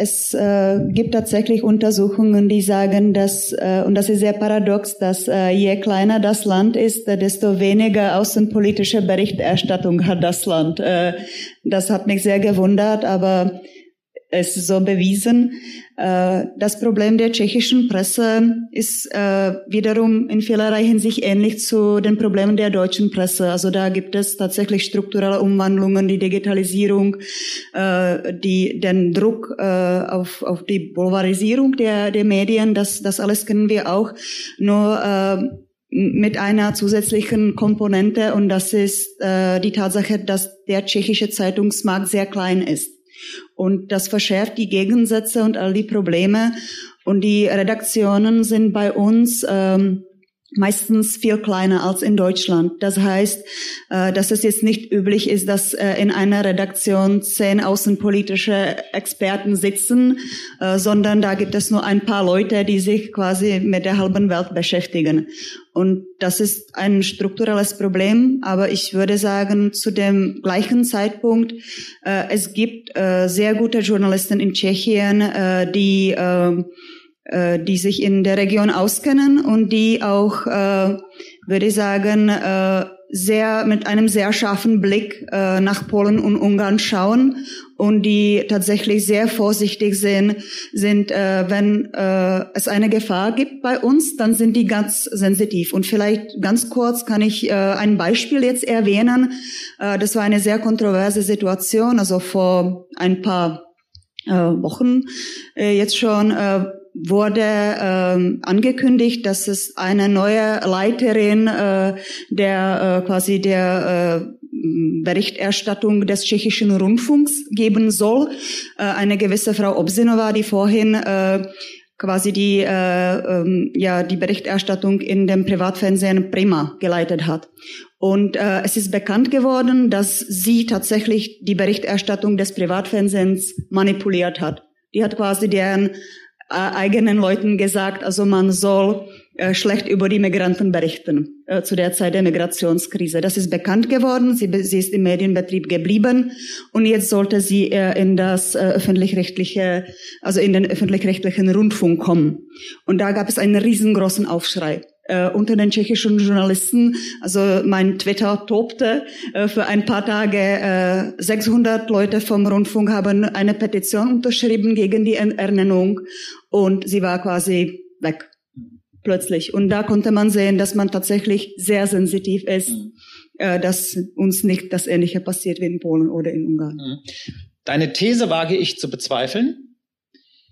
es äh, gibt tatsächlich Untersuchungen, die sagen, dass, äh, und das ist sehr paradox, dass äh, je kleiner das Land ist, äh, desto weniger außenpolitische Berichterstattung hat das Land. Äh, das hat mich sehr gewundert, aber es so bewiesen. Äh, das Problem der tschechischen Presse ist äh, wiederum in vielerlei Hinsicht ähnlich zu den Problemen der deutschen Presse. Also da gibt es tatsächlich strukturelle Umwandlungen, die Digitalisierung, äh, die, den Druck auf, auf die Polarisierung der, der Medien. Das, das alles kennen wir auch. Nur mit einer zusätzlichen Komponente und das ist äh, die Tatsache, dass der tschechische Zeitungsmarkt sehr klein ist. Und das verschärft die Gegensätze und all die Probleme. Und die Redaktionen sind bei uns ähm, meistens viel kleiner als in Deutschland. Das heißt, äh, dass es jetzt nicht üblich ist, dass äh, in einer Redaktion zehn außenpolitische Experten sitzen, äh, sondern da gibt es nur ein paar Leute, die sich quasi mit der halben Welt beschäftigen. Und das ist ein strukturelles Problem, aber ich würde sagen, zu dem gleichen Zeitpunkt, es gibt sehr gute Journalisten in Tschechien, die äh, die sich in der Region auskennen und die auch, äh, würde ich sagen, äh, sehr mit einem sehr scharfen Blick äh, nach Polen und Ungarn schauen und die tatsächlich sehr vorsichtig sind, sind äh, wenn äh, es eine Gefahr gibt bei uns, dann sind die ganz sensitiv. Und vielleicht ganz kurz kann ich äh, ein Beispiel jetzt erwähnen. Äh, das war eine sehr kontroverse Situation, also vor ein paar äh, Wochen äh, jetzt schon. Äh, wurde ähm, angekündigt, dass es eine neue Leiterin äh, der äh, quasi der äh, Berichterstattung des tschechischen Rundfunks geben soll. Äh, eine gewisse Frau Obsinova, die vorhin äh, quasi die äh, ähm, ja die Berichterstattung in dem Privatfernsehen Prima geleitet hat. Und äh, es ist bekannt geworden, dass sie tatsächlich die Berichterstattung des Privatfernsehens manipuliert hat. Die hat quasi deren äh, eigenen Leuten gesagt, also man soll äh, schlecht über die Migranten berichten äh, zu der Zeit der Migrationskrise. Das ist bekannt geworden. Sie, sie ist im Medienbetrieb geblieben und jetzt sollte sie äh, in das äh, öffentlich-rechtliche, also in den öffentlich-rechtlichen Rundfunk kommen. Und da gab es einen riesengroßen Aufschrei äh, unter den tschechischen Journalisten. Also mein Twitter tobte äh, für ein paar Tage. Äh, 600 Leute vom Rundfunk haben eine Petition unterschrieben gegen die Ernennung und sie war quasi weg plötzlich. Und da konnte man sehen, dass man tatsächlich sehr sensitiv ist, mhm. äh, dass uns nicht das Ähnliche passiert wie in Polen oder in Ungarn. Mhm. Deine These wage ich zu bezweifeln.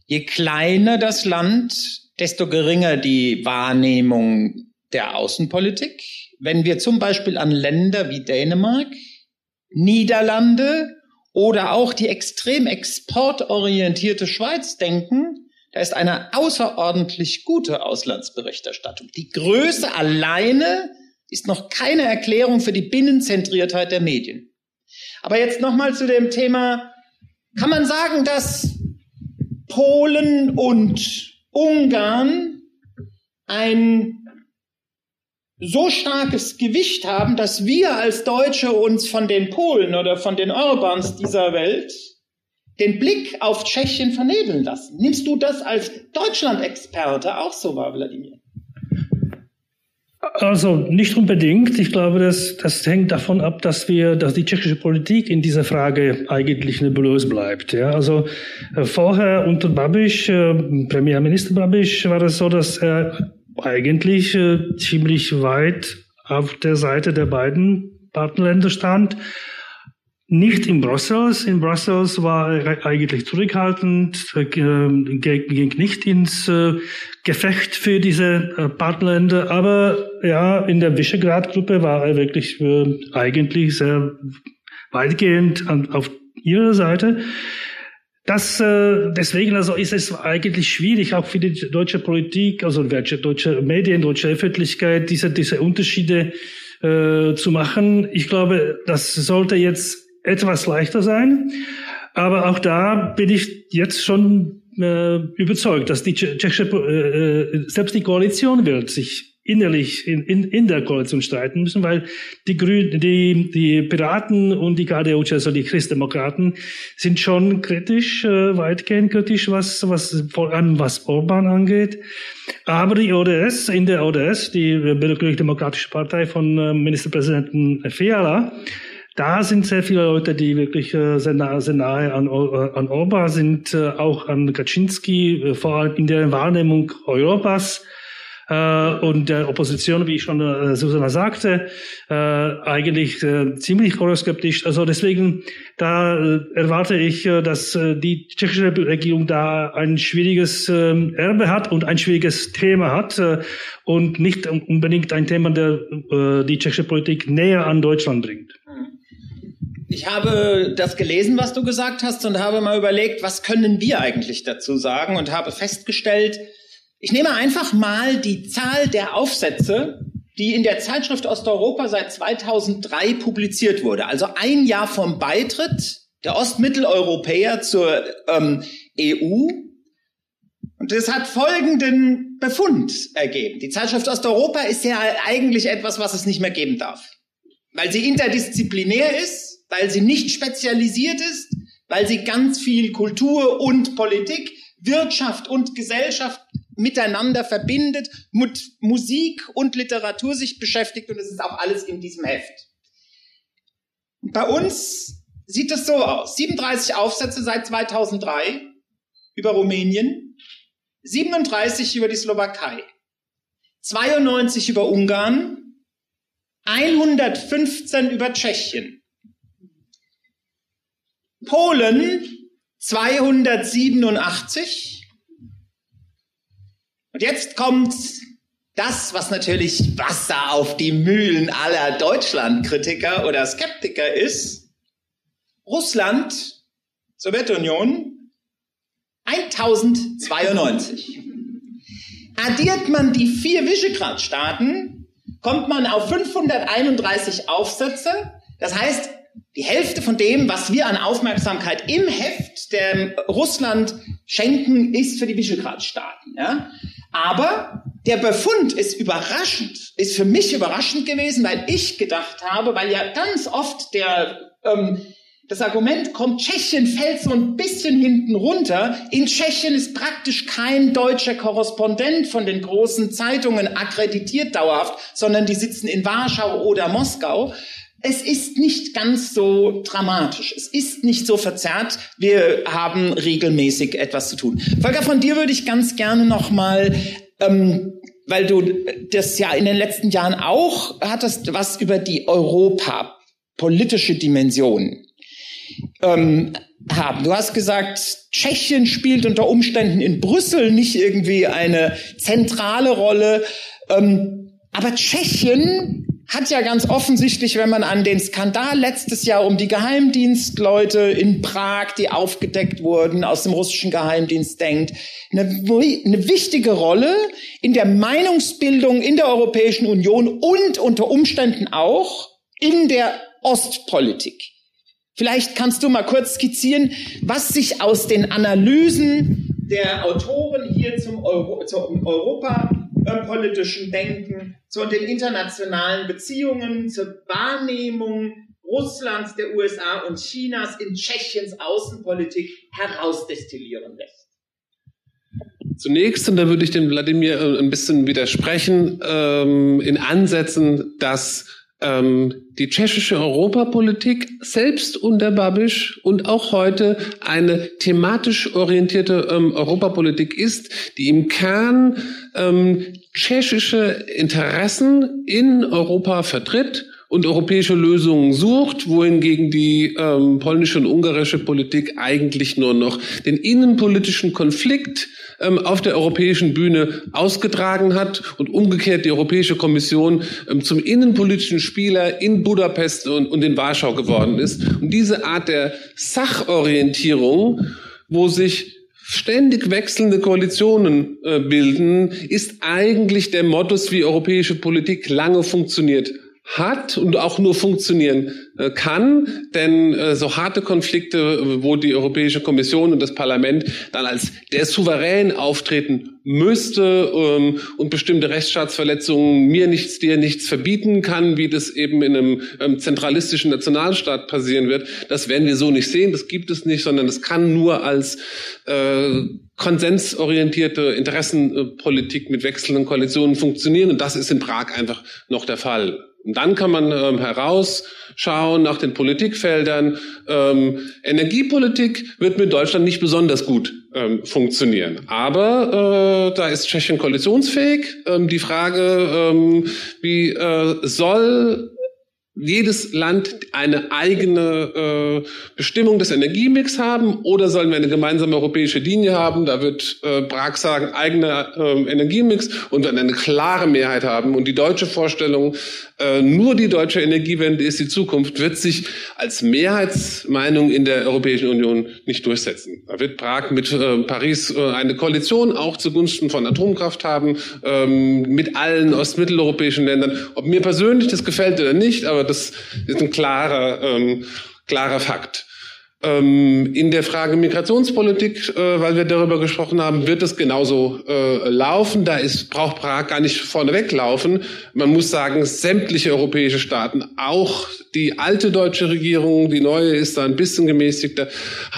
Je kleiner das Land, desto geringer die Wahrnehmung der Außenpolitik. Wenn wir zum Beispiel an Länder wie Dänemark, Niederlande oder auch die extrem exportorientierte Schweiz denken, da ist eine außerordentlich gute Auslandsberichterstattung. Die Größe alleine ist noch keine Erklärung für die Binnenzentriertheit der Medien. Aber jetzt nochmal zu dem Thema, kann man sagen, dass Polen und Ungarn ein so starkes Gewicht haben, dass wir als Deutsche uns von den Polen oder von den Orbans dieser Welt den Blick auf Tschechien vernebeln lassen. Nimmst du das als Deutschland-Experte auch so wahr, Wladimir? Also nicht unbedingt. Ich glaube, das, das hängt davon ab, dass wir, dass die tschechische Politik in dieser Frage eigentlich nebulös bleibt. Ja, also äh, vorher unter Babiš, äh, Premierminister Babiš, war es so, dass er eigentlich äh, ziemlich weit auf der Seite der beiden Partnerländer stand nicht in Brussels. In Brussels war er eigentlich zurückhaltend, äh, ging nicht ins äh, Gefecht für diese äh, Partnerländer. Aber ja, in der Visegrad-Gruppe war er wirklich eigentlich sehr weitgehend auf ihrer Seite. Das, deswegen also ist es eigentlich schwierig, auch für die deutsche Politik, also deutsche Medien, deutsche Öffentlichkeit, diese, diese Unterschiede äh, zu machen. Ich glaube, das sollte jetzt etwas leichter sein. Aber auch da bin ich jetzt schon äh, überzeugt, dass die tschechische, äh, äh, selbst die Koalition wird sich innerlich in, in, in der Koalition streiten müssen, weil die Grünen, die, die Piraten und die KDU, also die Christdemokraten, sind schon kritisch, äh, weitgehend kritisch, was, was, vor allem was Orban angeht. Aber die ODS, in der ODS, die Bürgerlich-Demokratische Partei von äh, Ministerpräsidenten Fiala, da sind sehr viele Leute, die wirklich äh, sehr, nahe, sehr nahe an, äh, an Orban sind, äh, auch an Kaczynski, vor allem in der Wahrnehmung Europas und der Opposition, wie ich schon Susanna sagte, eigentlich ziemlich euroskeptisch. Also deswegen, da erwarte ich, dass die tschechische Regierung da ein schwieriges äh, Erbe hat und ein schwieriges Thema hat und nicht unbedingt ein Thema, der die tschechische Politik näher an Deutschland bringt. Ich habe das gelesen, was du gesagt hast, und habe mal überlegt, was können wir eigentlich dazu sagen und habe festgestellt, ich nehme einfach mal die Zahl der Aufsätze, die in der Zeitschrift Osteuropa seit 2003 publiziert wurde. Also ein Jahr vom Beitritt der Ostmitteleuropäer zur ähm, EU. Und das hat folgenden Befund ergeben. Die Zeitschrift Osteuropa ist ja eigentlich etwas, was es nicht mehr geben darf. Weil sie interdisziplinär ist, weil sie nicht spezialisiert ist, weil sie ganz viel Kultur und Politik, Wirtschaft und Gesellschaft miteinander verbindet, mit Musik und Literatur sich beschäftigt und es ist auch alles in diesem Heft. Bei uns sieht es so aus. 37 Aufsätze seit 2003 über Rumänien, 37 über die Slowakei, 92 über Ungarn, 115 über Tschechien, Polen 287, und jetzt kommt das, was natürlich Wasser auf die Mühlen aller Deutschlandkritiker oder Skeptiker ist. Russland, Sowjetunion, 1092. Addiert man die vier Visegrad-Staaten, kommt man auf 531 Aufsätze. Das heißt, die Hälfte von dem, was wir an Aufmerksamkeit im Heft der Russland schenken, ist für die Visegrad-Staaten. Ja? Aber der Befund ist überraschend, ist für mich überraschend gewesen, weil ich gedacht habe, weil ja ganz oft der, ähm, das Argument kommt, Tschechien fällt so ein bisschen hinten runter. In Tschechien ist praktisch kein deutscher Korrespondent von den großen Zeitungen akkreditiert dauerhaft, sondern die sitzen in Warschau oder Moskau es ist nicht ganz so dramatisch. Es ist nicht so verzerrt. Wir haben regelmäßig etwas zu tun. Volker, von dir würde ich ganz gerne nochmal, ähm, weil du das ja in den letzten Jahren auch hattest, was über die Europa politische Dimension ähm, haben. Du hast gesagt, Tschechien spielt unter Umständen in Brüssel nicht irgendwie eine zentrale Rolle. Ähm, aber Tschechien hat ja ganz offensichtlich, wenn man an den Skandal letztes Jahr um die Geheimdienstleute in Prag, die aufgedeckt wurden, aus dem russischen Geheimdienst denkt, eine, eine wichtige Rolle in der Meinungsbildung in der Europäischen Union und unter Umständen auch in der Ostpolitik. Vielleicht kannst du mal kurz skizzieren, was sich aus den Analysen der Autoren hier zum, Euro, zum Europa politischen Denken, zu den internationalen Beziehungen, zur Wahrnehmung Russlands, der USA und Chinas in Tschechiens Außenpolitik herausdestillieren lässt. Zunächst, und da würde ich dem Wladimir äh, ein bisschen widersprechen, ähm, in Ansätzen, dass ähm, die tschechische Europapolitik selbst unter Babiš und auch heute eine thematisch orientierte ähm, Europapolitik ist, die im Kern ähm, tschechische Interessen in Europa vertritt und europäische Lösungen sucht, wohingegen die ähm, polnische und ungarische Politik eigentlich nur noch den innenpolitischen Konflikt ähm, auf der europäischen Bühne ausgetragen hat und umgekehrt die Europäische Kommission ähm, zum innenpolitischen Spieler in Budapest und, und in Warschau geworden ist. Und diese Art der Sachorientierung, wo sich ständig wechselnde Koalitionen äh, bilden, ist eigentlich der Modus, wie europäische Politik lange funktioniert hat und auch nur funktionieren äh, kann, denn äh, so harte Konflikte, wo die Europäische Kommission und das Parlament dann als der Souverän auftreten müsste ähm, und bestimmte Rechtsstaatsverletzungen mir nichts, dir nichts verbieten kann, wie das eben in einem ähm, zentralistischen Nationalstaat passieren wird, das werden wir so nicht sehen, das gibt es nicht, sondern das kann nur als äh, konsensorientierte Interessenpolitik mit wechselnden Koalitionen funktionieren und das ist in Prag einfach noch der Fall. Und dann kann man ähm, herausschauen nach den Politikfeldern. Ähm, Energiepolitik wird mit Deutschland nicht besonders gut ähm, funktionieren. Aber äh, da ist Tschechien koalitionsfähig. Ähm, die Frage, ähm, wie äh, soll jedes Land eine eigene äh, Bestimmung des Energiemix haben oder sollen wir eine gemeinsame europäische Linie haben? Da wird äh, Prag sagen, eigener äh, Energiemix und dann eine klare Mehrheit haben. Und die deutsche Vorstellung, äh, nur die deutsche Energiewende ist die Zukunft, wird sich als Mehrheitsmeinung in der Europäischen Union nicht durchsetzen. Da wird Prag mit äh, Paris äh, eine Koalition auch zugunsten von Atomkraft haben, ähm, mit allen ostmitteleuropäischen Ländern. Ob mir persönlich das gefällt oder nicht, aber das ist ein klarer, ähm, klarer Fakt. Ähm, in der Frage Migrationspolitik, äh, weil wir darüber gesprochen haben, wird es genauso äh, laufen. Da ist, braucht Prag gar nicht vorneweg laufen. Man muss sagen, sämtliche europäische Staaten, auch die alte deutsche Regierung, die neue ist da ein bisschen gemäßigter,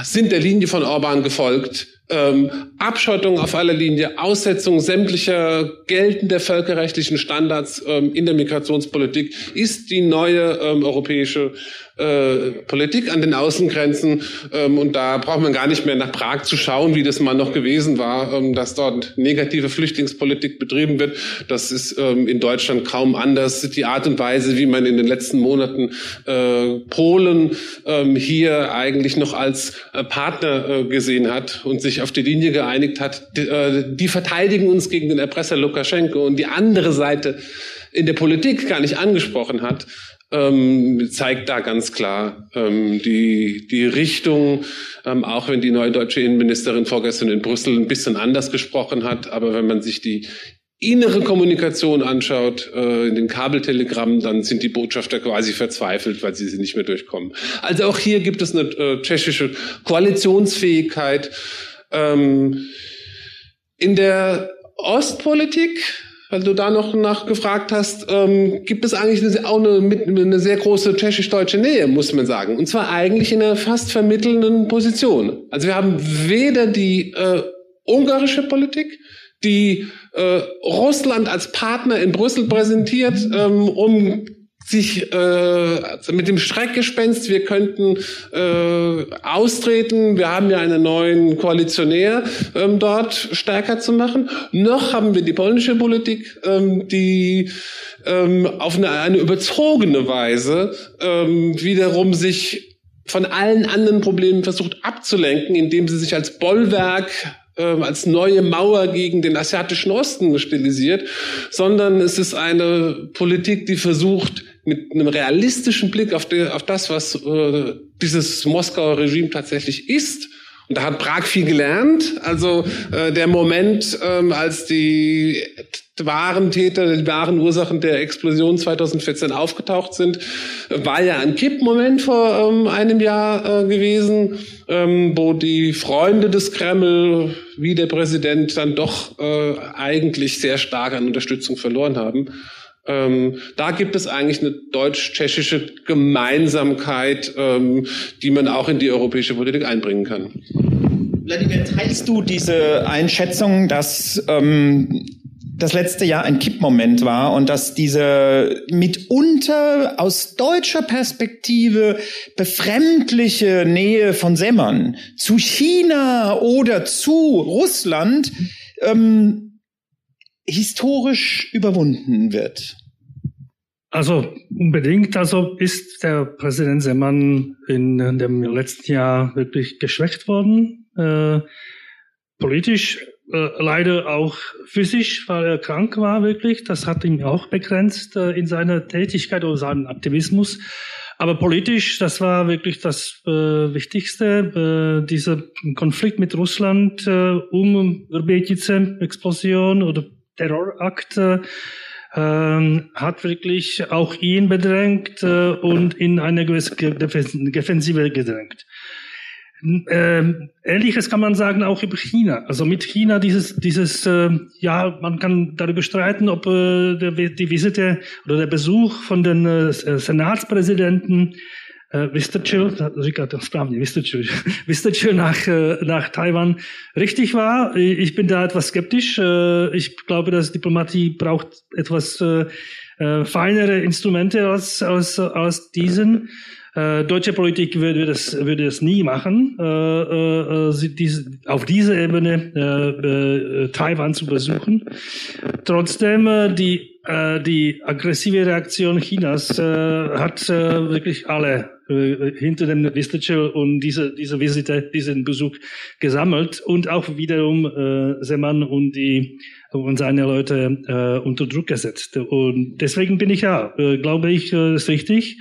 sind der Linie von Orban gefolgt ähm, Abschottung auf aller Linie, Aussetzung sämtlicher geltender völkerrechtlichen Standards ähm, in der Migrationspolitik ist die neue ähm, europäische äh, Politik an den Außengrenzen. Ähm, und da braucht man gar nicht mehr nach Prag zu schauen, wie das mal noch gewesen war, ähm, dass dort negative Flüchtlingspolitik betrieben wird. Das ist ähm, in Deutschland kaum anders. Die Art und Weise, wie man in den letzten Monaten äh, Polen ähm, hier eigentlich noch als äh, Partner äh, gesehen hat und sich auf die Linie geeinigt hat, die, äh, die verteidigen uns gegen den Erpresser Lukaschenko und die andere Seite in der Politik gar nicht angesprochen hat, ähm, zeigt da ganz klar ähm, die, die Richtung, ähm, auch wenn die neue deutsche Innenministerin vorgestern in Brüssel ein bisschen anders gesprochen hat. Aber wenn man sich die innere Kommunikation anschaut, äh, in den Kabeltelegrammen, dann sind die Botschafter quasi verzweifelt, weil sie sie nicht mehr durchkommen. Also auch hier gibt es eine äh, tschechische Koalitionsfähigkeit. Ähm, in der Ostpolitik weil du da noch nachgefragt hast, ähm, gibt es eigentlich eine, auch eine, eine sehr große tschechisch-deutsche Nähe, muss man sagen. Und zwar eigentlich in einer fast vermittelnden Position. Also wir haben weder die äh, ungarische Politik, die äh, Russland als Partner in Brüssel präsentiert, ähm, um sich äh, mit dem Streckgespenst, wir könnten äh, austreten, wir haben ja einen neuen Koalitionär ähm, dort stärker zu machen. Noch haben wir die polnische Politik, ähm, die ähm, auf eine, eine überzogene Weise ähm, wiederum sich von allen anderen Problemen versucht abzulenken, indem sie sich als Bollwerk als neue Mauer gegen den asiatischen Osten stilisiert, sondern es ist eine Politik, die versucht, mit einem realistischen Blick auf, die, auf das, was äh, dieses Moskauer Regime tatsächlich ist, und da hat Prag viel gelernt. Also äh, der Moment, ähm, als die wahren Täter, die wahren Ursachen der Explosion 2014 aufgetaucht sind, war ja ein Kippmoment vor ähm, einem Jahr äh, gewesen, ähm, wo die Freunde des Kreml, wie der Präsident, dann doch äh, eigentlich sehr stark an Unterstützung verloren haben. Ähm, da gibt es eigentlich eine deutsch-tschechische Gemeinsamkeit, ähm, die man auch in die europäische Politik einbringen kann. Wladimir, teilst du diese Einschätzung, dass ähm, das letzte Jahr ein Kippmoment war und dass diese mitunter aus deutscher Perspektive befremdliche Nähe von Semmern zu China oder zu Russland ähm, historisch überwunden wird? Also unbedingt. Also ist der Präsident Semmern in dem letzten Jahr wirklich geschwächt worden. Äh, politisch, äh, leider auch physisch, weil er krank war wirklich. Das hat ihn auch begrenzt äh, in seiner Tätigkeit oder seinem Aktivismus. Aber politisch, das war wirklich das äh, Wichtigste. Äh, dieser Konflikt mit Russland äh, um Verbetice-Explosion oder Terrorakt äh, ähm, hat wirklich auch ihn bedrängt äh, und in eine gewisse Defensive gedrängt. Ähm, Ähnliches kann man sagen auch über China. Also mit China dieses, dieses, äh, ja, man kann darüber streiten, ob äh, der, die Visite oder der Besuch von den äh, Senatspräsidenten říká to správně, Vystrčil, Vystrčil nach, nach Taiwan richtig war. Ich bin da etwas skeptisch. Ich glaube, dass Diplomatie braucht etwas äh, feinere Instrumente als, als, als diesen. Äh, deutsche Politik würde das, würde das nie machen, äh, äh, äh diese, auf dieser Ebene äh, äh, Taiwan zu besuchen. Trotzdem, die, die aggressive Reaktion Chinas hat wirklich alle hinter dem Vistichel und diese, diese Visite, diesen Besuch gesammelt und auch wiederum äh, Seman und die und seine Leute äh, unter Druck gesetzt. Und deswegen bin ich ja, äh, glaube ich, äh, ist richtig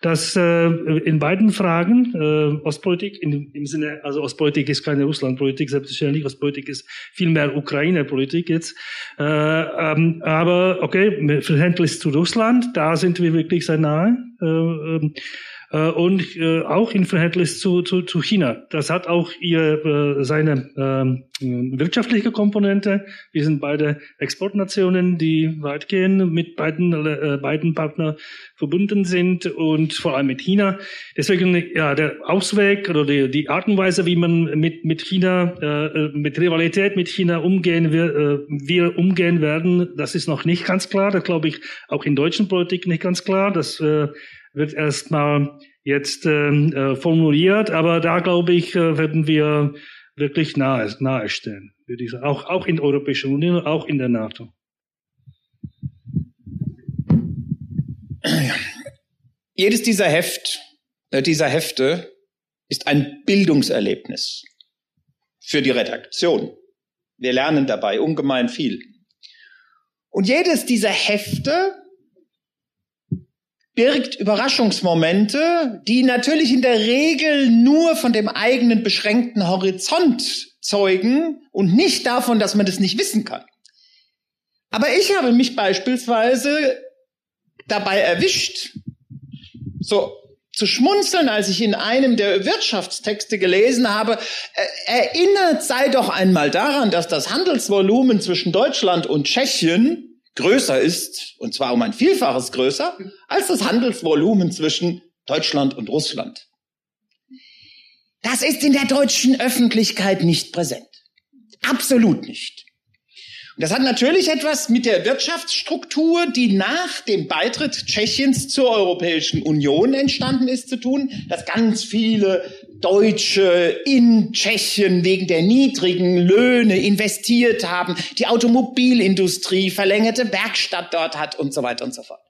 dass äh, in beiden Fragen äh, Ostpolitik in, im Sinne, also Ostpolitik ist keine Russlandpolitik, selbstverständlich, Ostpolitik ist viel mehr Ukraine-Politik jetzt. Äh, ähm, aber okay, Verhältnis zu Russland, da sind wir wirklich sehr nahe. Äh, ähm, äh, und äh, auch im Verhältnis zu, zu, zu China. Das hat auch ihr, äh, seine ähm, wirtschaftliche Komponente. Wir sind beide Exportnationen, die weitgehend mit beiden, äh, beiden Partnern verbunden sind und vor allem mit China. Deswegen ja der Ausweg oder die, die Art und Weise, wie man mit mit China äh, mit Rivalität mit China umgehen wir, äh, wir umgehen werden, das ist noch nicht ganz klar. Das glaube ich auch in deutschen Politik nicht ganz klar. Das äh, wird erstmal jetzt ähm, äh, formuliert, aber da glaube ich, äh, werden wir wirklich nahe, nahe stehen, würde ich sagen. Auch, auch in der Europäischen Union, auch in der NATO. Jedes dieser Heft, äh, dieser Hefte ist ein Bildungserlebnis für die Redaktion. Wir lernen dabei ungemein viel. Und jedes dieser Hefte birgt Überraschungsmomente, die natürlich in der Regel nur von dem eigenen beschränkten Horizont zeugen und nicht davon, dass man das nicht wissen kann. Aber ich habe mich beispielsweise dabei erwischt, so zu schmunzeln, als ich in einem der Wirtschaftstexte gelesen habe, äh, erinnert sei doch einmal daran, dass das Handelsvolumen zwischen Deutschland und Tschechien größer ist, und zwar um ein Vielfaches größer, als das Handelsvolumen zwischen Deutschland und Russland. Das ist in der deutschen Öffentlichkeit nicht präsent. Absolut nicht. Und das hat natürlich etwas mit der Wirtschaftsstruktur, die nach dem Beitritt Tschechiens zur Europäischen Union entstanden ist, zu tun, dass ganz viele Deutsche in Tschechien wegen der niedrigen Löhne investiert haben, die Automobilindustrie verlängerte Werkstatt dort hat und so weiter und so fort.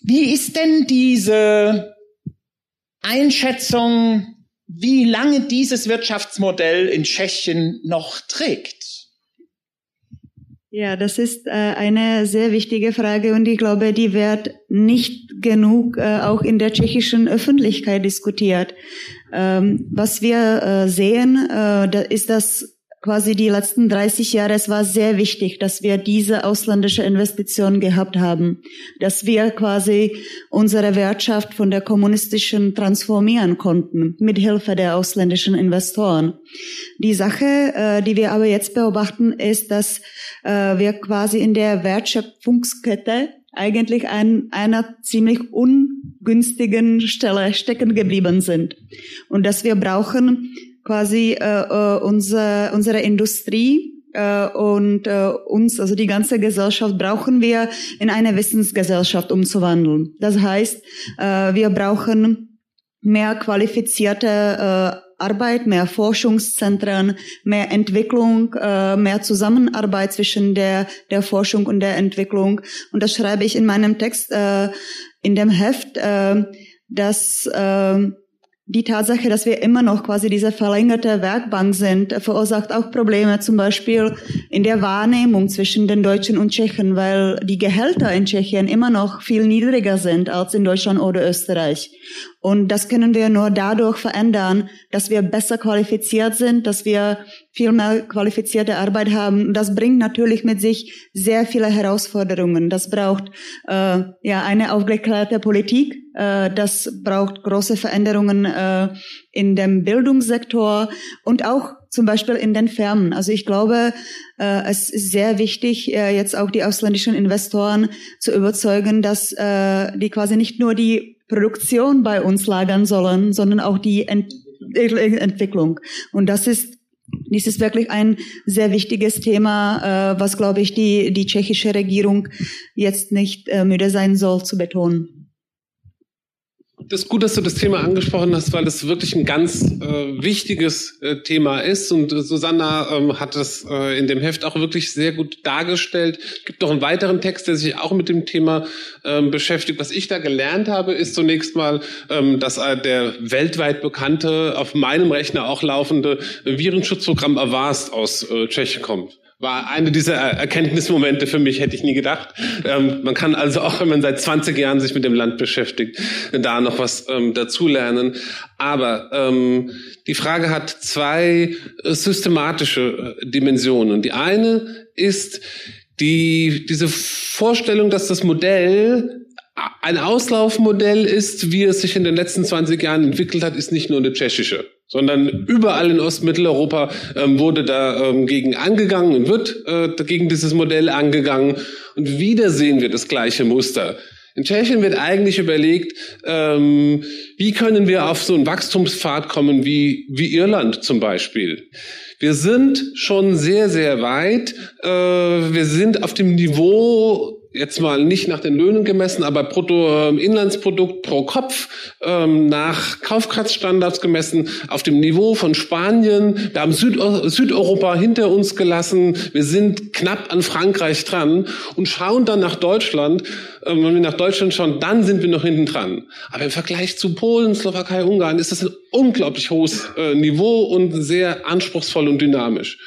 Wie ist denn diese Einschätzung, wie lange dieses Wirtschaftsmodell in Tschechien noch trägt? Ja, das ist äh, eine sehr wichtige Frage und ich glaube, die wird nicht genug äh, auch in der tschechischen Öffentlichkeit diskutiert. Ähm, was wir äh, sehen, ist das quasi die letzten 30 Jahre, es war sehr wichtig, dass wir diese ausländische Investition gehabt haben, dass wir quasi unsere Wirtschaft von der kommunistischen transformieren konnten, mit Hilfe der ausländischen Investoren. Die Sache, äh, die wir aber jetzt beobachten, ist, dass äh, wir quasi in der Wertschöpfungskette eigentlich an einer ziemlich ungünstigen Stelle stecken geblieben sind und dass wir brauchen quasi äh, äh, unsere, unsere Industrie äh, und äh, uns, also die ganze Gesellschaft, brauchen wir in eine Wissensgesellschaft umzuwandeln. Das heißt, äh, wir brauchen mehr qualifizierte äh, Arbeit, mehr Forschungszentren, mehr Entwicklung, äh, mehr Zusammenarbeit zwischen der, der Forschung und der Entwicklung. Und das schreibe ich in meinem Text äh, in dem Heft, äh, dass äh, die Tatsache, dass wir immer noch quasi diese verlängerte Werkbank sind, verursacht auch Probleme, zum Beispiel in der Wahrnehmung zwischen den Deutschen und Tschechen, weil die Gehälter in Tschechien immer noch viel niedriger sind als in Deutschland oder Österreich. Und das können wir nur dadurch verändern, dass wir besser qualifiziert sind, dass wir viel mehr qualifizierte Arbeit haben. Das bringt natürlich mit sich sehr viele Herausforderungen. Das braucht äh, ja eine aufgeklärte Politik. Äh, das braucht große Veränderungen äh, in dem Bildungssektor und auch zum Beispiel in den Firmen. Also ich glaube, äh, es ist sehr wichtig, äh, jetzt auch die ausländischen Investoren zu überzeugen, dass äh, die quasi nicht nur die Produktion bei uns lagern sollen, sondern auch die Ent Entwicklung. Und das ist Dies ist wirklich ein sehr wichtiges Thema, äh, was, glaube ich, die, die tschechische Regierung jetzt nicht äh, müde sein soll zu betonen. Das ist gut, dass du das Thema angesprochen hast, weil das wirklich ein ganz äh, wichtiges äh, Thema ist. Und äh, Susanna ähm, hat das äh, in dem Heft auch wirklich sehr gut dargestellt. Es gibt noch einen weiteren Text, der sich auch mit dem Thema ähm, beschäftigt. Was ich da gelernt habe, ist zunächst mal, ähm, dass äh, der weltweit bekannte, auf meinem Rechner auch laufende Virenschutzprogramm Avast aus äh, Tschechien kommt war eine dieser Erkenntnismomente für mich, hätte ich nie gedacht. Ähm, man kann also auch, wenn man seit 20 Jahren sich mit dem Land beschäftigt, da noch was ähm, dazulernen. Aber ähm, die Frage hat zwei systematische äh, Dimensionen. Die eine ist die, diese Vorstellung, dass das Modell ein Auslaufmodell ist, wie es sich in den letzten 20 Jahren entwickelt hat, ist nicht nur eine tschechische sondern überall in Ostmitteleuropa ähm, wurde da ähm, gegen angegangen und wird äh, gegen dieses Modell angegangen. Und wieder sehen wir das gleiche Muster. In Tschechien wird eigentlich überlegt, ähm, wie können wir auf so einen Wachstumspfad kommen wie, wie Irland zum Beispiel. Wir sind schon sehr, sehr weit. Äh, wir sind auf dem Niveau jetzt mal nicht nach den Löhnen gemessen, aber Bruttoinlandsprodukt pro Kopf ähm, nach Kaufkraftstandards gemessen auf dem Niveau von Spanien. Wir haben Süd Südeuropa hinter uns gelassen. Wir sind knapp an Frankreich dran und schauen dann nach Deutschland. Ähm, wenn wir nach Deutschland schauen, dann sind wir noch hinten dran. Aber im Vergleich zu Polen, Slowakei, Ungarn ist das ein unglaublich hohes äh, Niveau und sehr anspruchsvoll und dynamisch.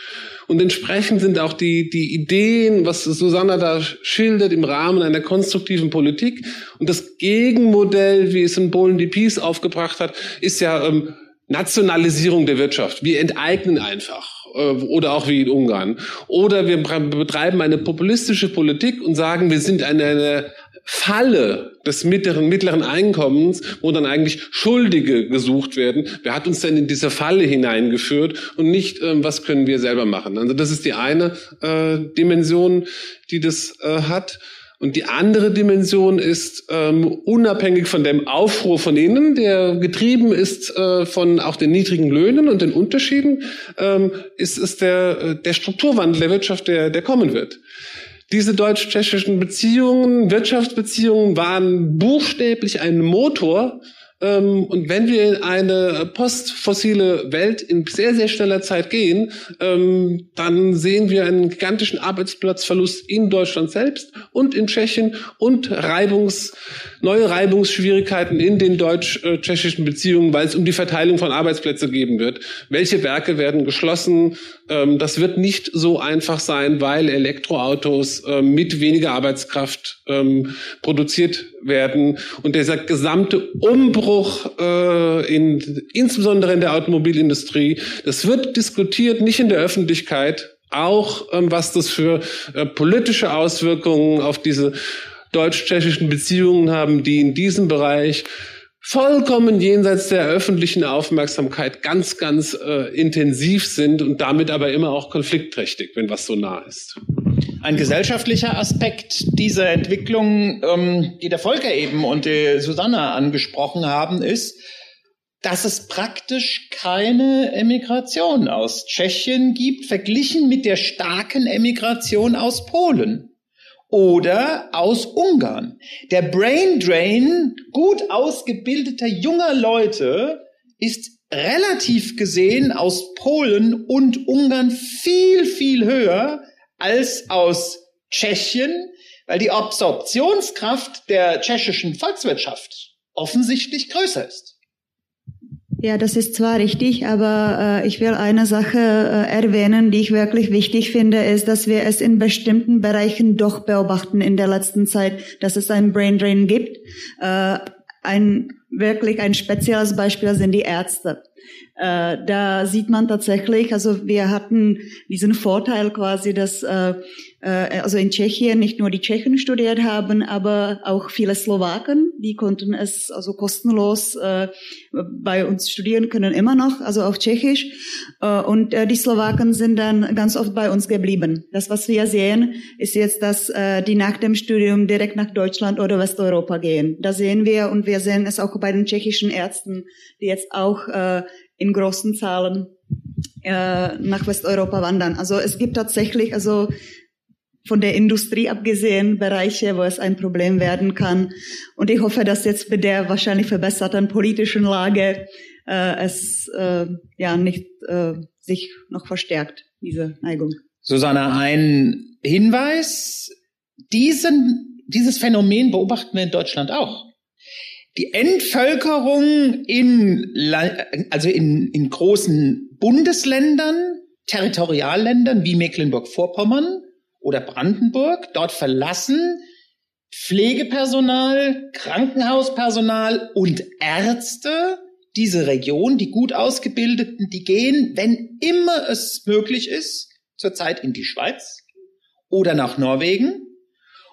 Und entsprechend sind auch die, die Ideen, was Susanna da schildert, im Rahmen einer konstruktiven Politik. Und das Gegenmodell, wie es in Polen die Peace aufgebracht hat, ist ja ähm, Nationalisierung der Wirtschaft. Wir enteignen einfach äh, oder auch wie in Ungarn. Oder wir betreiben eine populistische Politik und sagen, wir sind eine, eine Falle des mittleren, mittleren Einkommens, wo dann eigentlich Schuldige gesucht werden. Wer hat uns denn in diese Falle hineingeführt und nicht, ähm, was können wir selber machen? Also das ist die eine äh, Dimension, die das äh, hat. Und die andere Dimension ist ähm, unabhängig von dem Aufruhr von innen, der getrieben ist äh, von auch den niedrigen Löhnen und den Unterschieden, ähm, ist, ist der, äh, der Strukturwandel der Wirtschaft, der, der kommen wird. Diese deutsch-tschechischen Beziehungen, Wirtschaftsbeziehungen waren buchstäblich ein Motor ähm, und wenn wir in eine postfossile Welt in sehr, sehr schneller Zeit gehen, ähm, dann sehen wir einen gigantischen Arbeitsplatzverlust in Deutschland selbst und in Tschechien und Reibungs, neue Reibungsschwierigkeiten in den deutsch-tschechischen Beziehungen, weil es um die Verteilung von Arbeitsplätzen geben wird. Welche Werke werden geschlossen? Ähm, das wird nicht so einfach sein, weil Elektroautos mit weniger Arbeitskraft produziert werden und dieser gesamte Umbruch äh, in, insbesondere in der Automobilindustrie, das wird diskutiert, nicht in der Öffentlichkeit, auch ähm, was das für äh, politische Auswirkungen auf diese deutsch-tschechischen Beziehungen haben, die in diesem Bereich vollkommen jenseits der öffentlichen Aufmerksamkeit ganz, ganz äh, intensiv sind und damit aber immer auch konfliktträchtig, wenn was so nah ist. Ein gesellschaftlicher Aspekt dieser Entwicklung, ähm, die der Volker eben und die Susanna angesprochen haben, ist, dass es praktisch keine Emigration aus Tschechien gibt, verglichen mit der starken Emigration aus Polen oder aus Ungarn. Der Brain Drain gut ausgebildeter junger Leute ist relativ gesehen aus Polen und Ungarn viel, viel höher als aus Tschechien, weil die Absorptionskraft der tschechischen Volkswirtschaft offensichtlich größer ist. Ja, das ist zwar richtig, aber äh, ich will eine Sache äh, erwähnen, die ich wirklich wichtig finde, ist, dass wir es in bestimmten Bereichen doch beobachten in der letzten Zeit, dass es einen Brain Drain gibt. Äh, ein wirklich ein spezielles Beispiel sind die Ärzte. Äh, da sieht man tatsächlich, also wir hatten diesen Vorteil quasi, dass äh, also in Tschechien nicht nur die Tschechen studiert haben, aber auch viele Slowaken, die konnten es also kostenlos äh, bei uns studieren können immer noch, also auf Tschechisch. Äh, und äh, die Slowaken sind dann ganz oft bei uns geblieben. Das, was wir sehen, ist jetzt, dass äh, die nach dem Studium direkt nach Deutschland oder Westeuropa gehen. Da sehen wir und wir sehen es auch bei den tschechischen Ärzten, die jetzt auch äh, in großen Zahlen äh, nach Westeuropa wandern. Also es gibt tatsächlich, also von der Industrie abgesehen, Bereiche, wo es ein Problem werden kann. Und ich hoffe, dass jetzt mit der wahrscheinlich verbesserten politischen Lage äh, es äh, ja nicht äh, sich noch verstärkt, diese Neigung. Susanne, ein Hinweis. Diesen, dieses Phänomen beobachten wir in Deutschland auch. Die Entvölkerung in, also in, in großen Bundesländern, Territorialländern wie Mecklenburg-Vorpommern oder Brandenburg, dort verlassen Pflegepersonal, Krankenhauspersonal und Ärzte diese Region, die gut ausgebildeten, die gehen, wenn immer es möglich ist, zurzeit in die Schweiz oder nach Norwegen.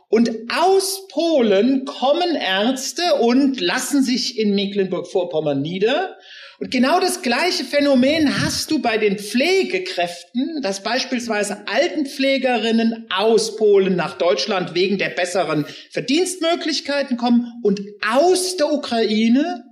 Und aus Polen kommen Ärzte und lassen sich in Mecklenburg-Vorpommern nieder. Und genau das gleiche Phänomen hast du bei den Pflegekräften, dass beispielsweise Altenpflegerinnen aus Polen nach Deutschland wegen der besseren Verdienstmöglichkeiten kommen und aus der Ukraine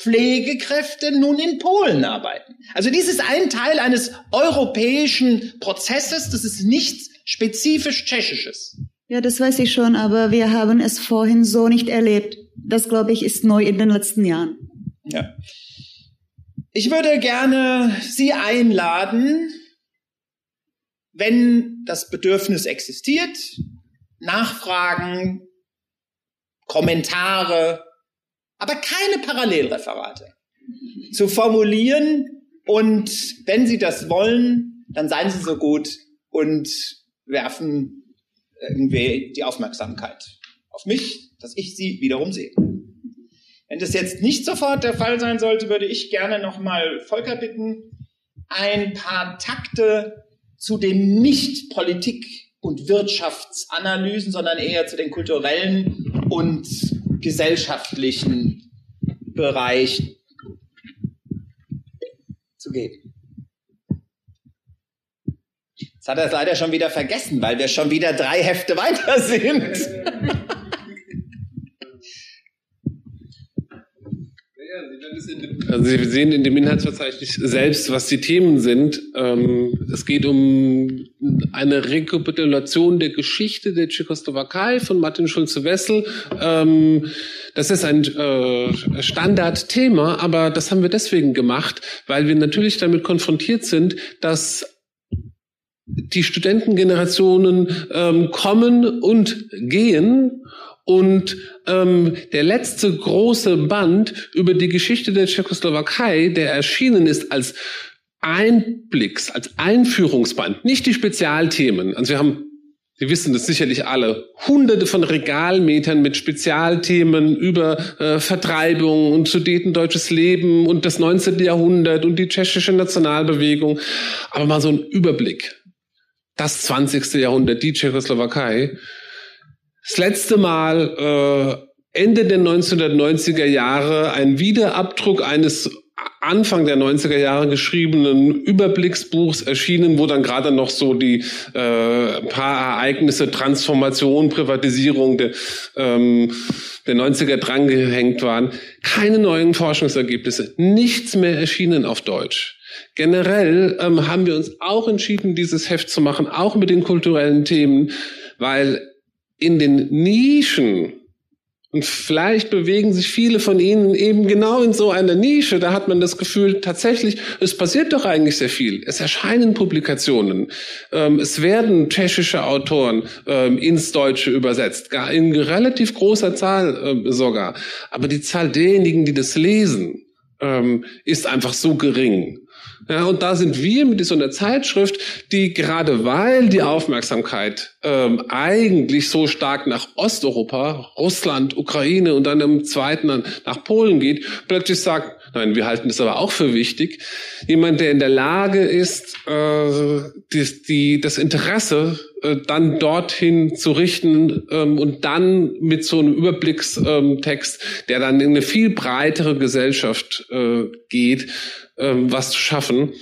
Pflegekräfte nun in Polen arbeiten. Also dies ist ein Teil eines europäischen Prozesses, das ist nichts spezifisch tschechisches. Ja, das weiß ich schon, aber wir haben es vorhin so nicht erlebt. Das, glaube ich, ist neu in den letzten Jahren. Ja. Ich würde gerne Sie einladen, wenn das Bedürfnis existiert, Nachfragen, Kommentare, aber keine Parallelreferate zu formulieren. Und wenn Sie das wollen, dann seien Sie so gut und werfen irgendwie die Aufmerksamkeit auf mich, dass ich Sie wiederum sehe. Wenn das jetzt nicht sofort der Fall sein sollte, würde ich gerne nochmal Volker bitten, ein paar Takte zu den nicht Politik- und Wirtschaftsanalysen, sondern eher zu den kulturellen und gesellschaftlichen Bereich zu geben. Jetzt hat er es leider schon wieder vergessen, weil wir schon wieder drei Hefte weiter [laughs] sind. [laughs] Also Sie sehen in dem Inhaltsverzeichnis selbst, was die Themen sind. Ähm, es geht um eine Rekapitulation der Geschichte der Tschechoslowakei von Martin Schulze-Wessel. Ähm, das ist ein äh, Standardthema, aber das haben wir deswegen gemacht, weil wir natürlich damit konfrontiert sind, dass die Studentengenerationen ähm, kommen und gehen und ähm, der letzte große Band über die Geschichte der Tschechoslowakei, der erschienen ist als Einblicks, als Einführungsband, nicht die Spezialthemen. Also wir haben, Sie wissen das sicherlich alle, hunderte von Regalmetern mit Spezialthemen über äh, Vertreibung und sudetendeutsches Leben und das 19. Jahrhundert und die tschechische Nationalbewegung. Aber mal so ein Überblick. Das 20. Jahrhundert, die Tschechoslowakei. Das letzte Mal äh, Ende der 1990er Jahre ein Wiederabdruck eines Anfang der 90er Jahre geschriebenen Überblicksbuchs erschienen, wo dann gerade noch so die äh, paar Ereignisse, Transformation, Privatisierung der, ähm, der 90er drangehängt waren. Keine neuen Forschungsergebnisse, nichts mehr erschienen auf Deutsch. Generell ähm, haben wir uns auch entschieden, dieses Heft zu machen, auch mit den kulturellen Themen, weil in den Nischen, und vielleicht bewegen sich viele von Ihnen eben genau in so einer Nische, da hat man das Gefühl, tatsächlich, es passiert doch eigentlich sehr viel. Es erscheinen Publikationen, ähm, es werden tschechische Autoren ähm, ins Deutsche übersetzt, gar in relativ großer Zahl äh, sogar. Aber die Zahl derjenigen, die das lesen, ähm, ist einfach so gering. Ja, und da sind wir mit so einer Zeitschrift, die gerade weil die Aufmerksamkeit ähm, eigentlich so stark nach Osteuropa, Russland, Ukraine und dann im zweiten dann nach Polen geht, plötzlich sagt, nein, wir halten das aber auch für wichtig. Jemand, der in der Lage ist, äh, die, die, das Interesse äh, dann dorthin zu richten ähm, und dann mit so einem Überblickstext, der dann in eine viel breitere Gesellschaft äh, geht, ähm, was zu schaffen.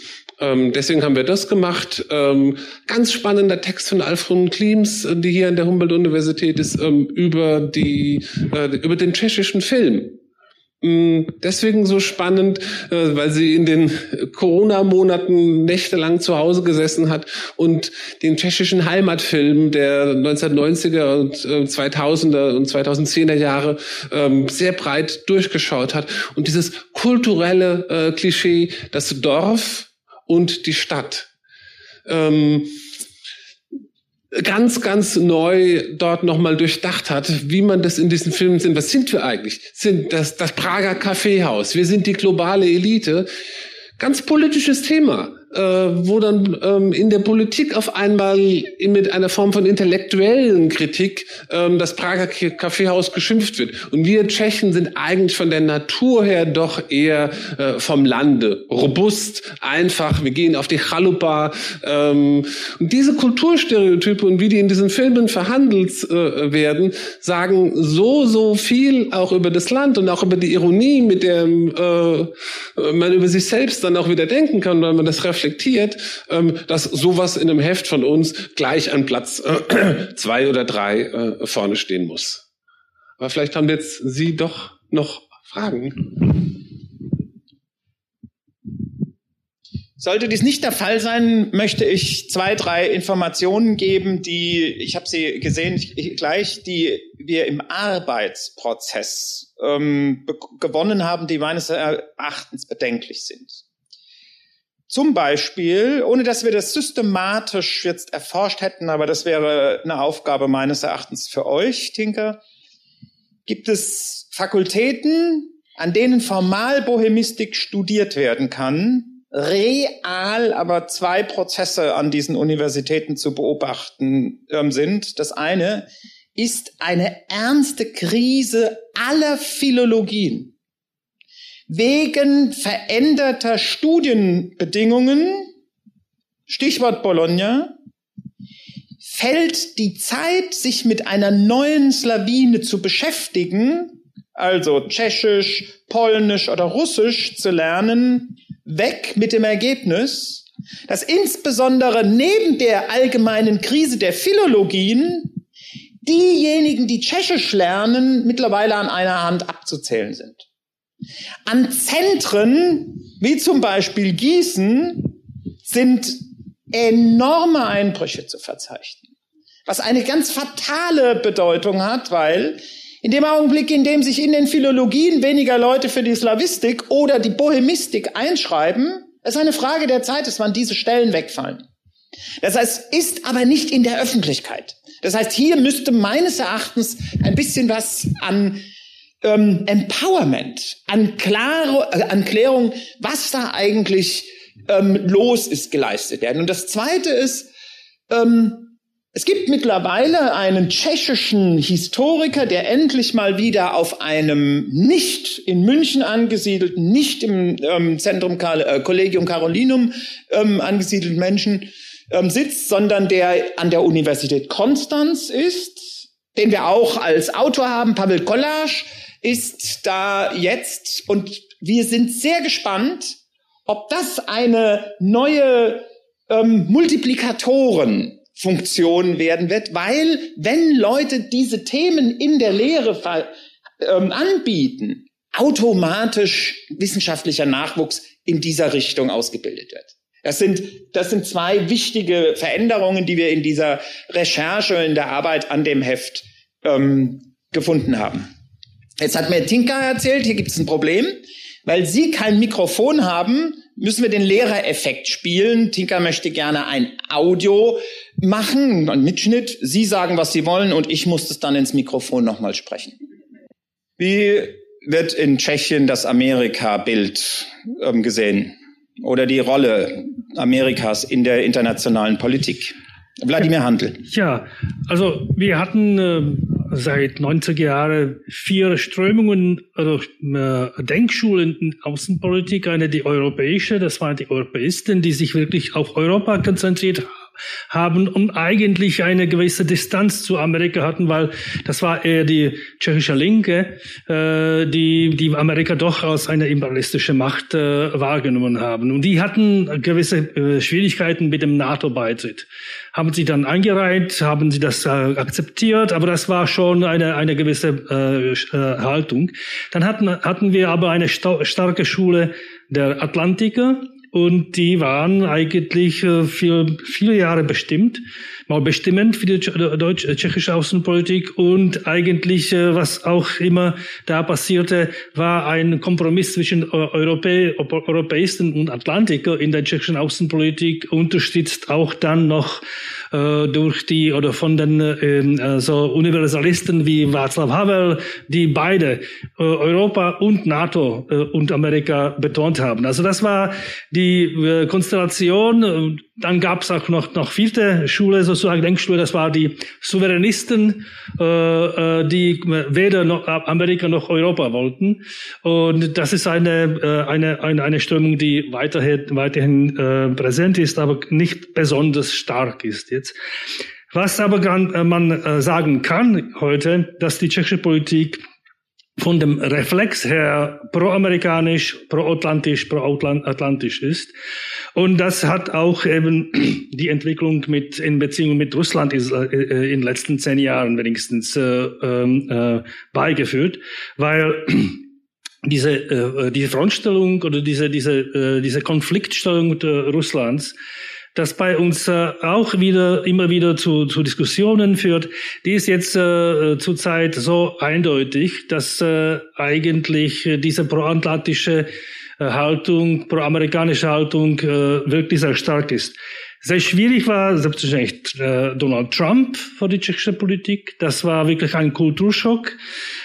Ähm, deswegen haben wir das gemacht. Ähm, ganz spannender Text von Alfred Klims, äh, die hier an der Humboldt-Universität ist, ähm, über die äh, über den tschechischen Film. Mm, deswegen so spannend, äh, weil sie in den Corona-Monaten nächtelang zu Hause gesessen hat und den tschechischen Heimatfilm der 1990er und 2000er äh, und 2010er Jahre ähm, sehr breit durchgeschaut hat. Und dieses kulturelle äh, Klischee, das Dorf und die Stadt. Ähm, ganz, ganz neu dort nochmal durchdacht hat, wie man das in diesen Filmen sind. Was sind wir eigentlich? Sind das, das Prager Kaffeehaus. Wir sind die globale Elite. Ganz politisches Thema äh, wo dann ähm, in der Politik auf einmal mit einer Form von intellektuellen Kritik ähm, das Prager Kaffeehaus geschimpft wird. Und wir Tschechen sind eigentlich von der Natur her doch eher äh, vom Lande. Robust, einfach, wir gehen auf die Chalupa. Ähm, und diese Kulturstereotype und wie die in diesen Filmen verhandelt äh, werden, sagen so, so viel auch über das Land und auch über die Ironie, mit der äh, man über sich selbst dann auch wieder denken kann, weil man das reflektiert reflektiert, ähm, dass sowas in einem Heft von uns gleich an Platz äh, [clears throat] zwei oder drei äh, vorne stehen muss. Aber vielleicht haben jetzt Sie doch noch Fragen. Sollte dies nicht der Fall sein, möchte ich zwei, drei Informationen geben, die, ich habe sie gesehen gleich, die wir im Arbeitsprozess ähm, gewonnen haben, die meines Erachtens bedenklich sind. Zum Beispiel, ohne dass wir das systematisch jetzt erforscht hätten, aber das wäre eine Aufgabe meines Erachtens für euch, Tinker, gibt es Fakultäten, an denen formal Bohemistik studiert werden kann, real aber zwei Prozesse an diesen Universitäten zu beobachten äh, sind. Das eine ist eine ernste Krise aller Philologien wegen veränderter Studienbedingungen, Stichwort Bologna, fällt die Zeit, sich mit einer neuen Slawine zu beschäftigen, also Tschechisch, Polnisch oder Russisch zu lernen, weg mit dem Ergebnis, dass insbesondere neben der allgemeinen Krise der Philologien diejenigen, die Tschechisch lernen, mittlerweile an einer Hand abzuzählen sind. An Zentren, wie zum Beispiel Gießen, sind enorme Einbrüche zu verzeichnen. Was eine ganz fatale Bedeutung hat, weil in dem Augenblick, in dem sich in den Philologien weniger Leute für die Slavistik oder die Bohemistik einschreiben, es eine Frage der Zeit ist, wann diese Stellen wegfallen. Das heißt, ist aber nicht in der Öffentlichkeit. Das heißt, hier müsste meines Erachtens ein bisschen was an ähm, Empowerment, an, Klare, äh, an Klärung, was da eigentlich ähm, los ist, geleistet werden. Und das Zweite ist, ähm, es gibt mittlerweile einen tschechischen Historiker, der endlich mal wieder auf einem nicht in München angesiedelten, nicht im ähm, Zentrum Karl, äh, Collegium Carolinum ähm, angesiedelten Menschen ähm, sitzt, sondern der an der Universität Konstanz ist, den wir auch als Autor haben, Pavel Kollasch, ist da jetzt und wir sind sehr gespannt, ob das eine neue ähm, Multiplikatorenfunktion werden wird, weil wenn Leute diese Themen in der Lehre ähm, anbieten, automatisch wissenschaftlicher Nachwuchs in dieser Richtung ausgebildet wird. Das sind, das sind zwei wichtige Veränderungen, die wir in dieser Recherche, in der Arbeit an dem Heft ähm, gefunden haben. Jetzt hat mir Tinka erzählt, hier gibt es ein Problem. Weil Sie kein Mikrofon haben, müssen wir den Lehrereffekt spielen. Tinka möchte gerne ein Audio machen, ein Mitschnitt. Sie sagen, was Sie wollen und ich muss das dann ins Mikrofon nochmal sprechen. Wie wird in Tschechien das Amerika-Bild ähm, gesehen? Oder die Rolle Amerikas in der internationalen Politik? Wladimir Handel. Ja, also wir hatten äh, seit 90er Jahren vier Strömungen, also äh, Denkschulen in Außenpolitik. Eine die europäische, das waren die Europäisten, die sich wirklich auf Europa konzentriert haben und eigentlich eine gewisse Distanz zu Amerika hatten, weil das war eher die tschechische Linke, äh, die, die Amerika doch als eine imperialistische Macht äh, wahrgenommen haben. Und die hatten gewisse äh, Schwierigkeiten mit dem NATO-Beitritt. Haben sie dann eingereiht, haben sie das äh, akzeptiert, aber das war schon eine, eine gewisse äh, äh Haltung. Dann hatten, hatten wir aber eine starke Schule der Atlantiker, und die waren eigentlich äh, für viele Jahre bestimmt, mal bestimmend für die deutsch-tschechische Außenpolitik und eigentlich, äh, was auch immer da passierte, war ein Kompromiss zwischen Europä Europäisten und Atlantiker in der tschechischen Außenpolitik, unterstützt auch dann noch äh, durch die oder von den äh, so Universalisten wie Václav Havel, die beide äh, Europa und NATO äh, und Amerika betont haben. Also das war die äh, Konstellation. Dann gab es auch noch noch vierte Schule, sozusagen Denkschule, das war die Souveränisten, äh, äh, die weder noch Amerika noch Europa wollten. Und das ist eine äh, eine eine, eine Strömung, die weiterhin weiterhin äh, präsent ist, aber nicht besonders stark ist jetzt. Was aber äh, man äh, sagen kann heute, dass die tschechische Politik von dem Reflex her proamerikanisch, proatlantisch, proatlantisch ist. Und das hat auch eben [clears throat] die Entwicklung mit, in Beziehung mit Russland ist, äh, in den letzten zehn Jahren wenigstens äh, ähm, äh, beigeführt, weil [clears throat] diese, äh, diese Frontstellung oder diese, diese, äh, diese Konfliktstellung Russlands das bei uns äh, auch wieder immer wieder zu, zu Diskussionen führt, die ist jetzt äh, zurzeit so eindeutig, dass äh, eigentlich diese proatlantische äh, Haltung, proamerikanische Haltung äh, wirklich sehr stark ist. Sehr schwierig war selbstverständlich äh, Donald Trump für die tschechische Politik. Das war wirklich ein Kulturschock.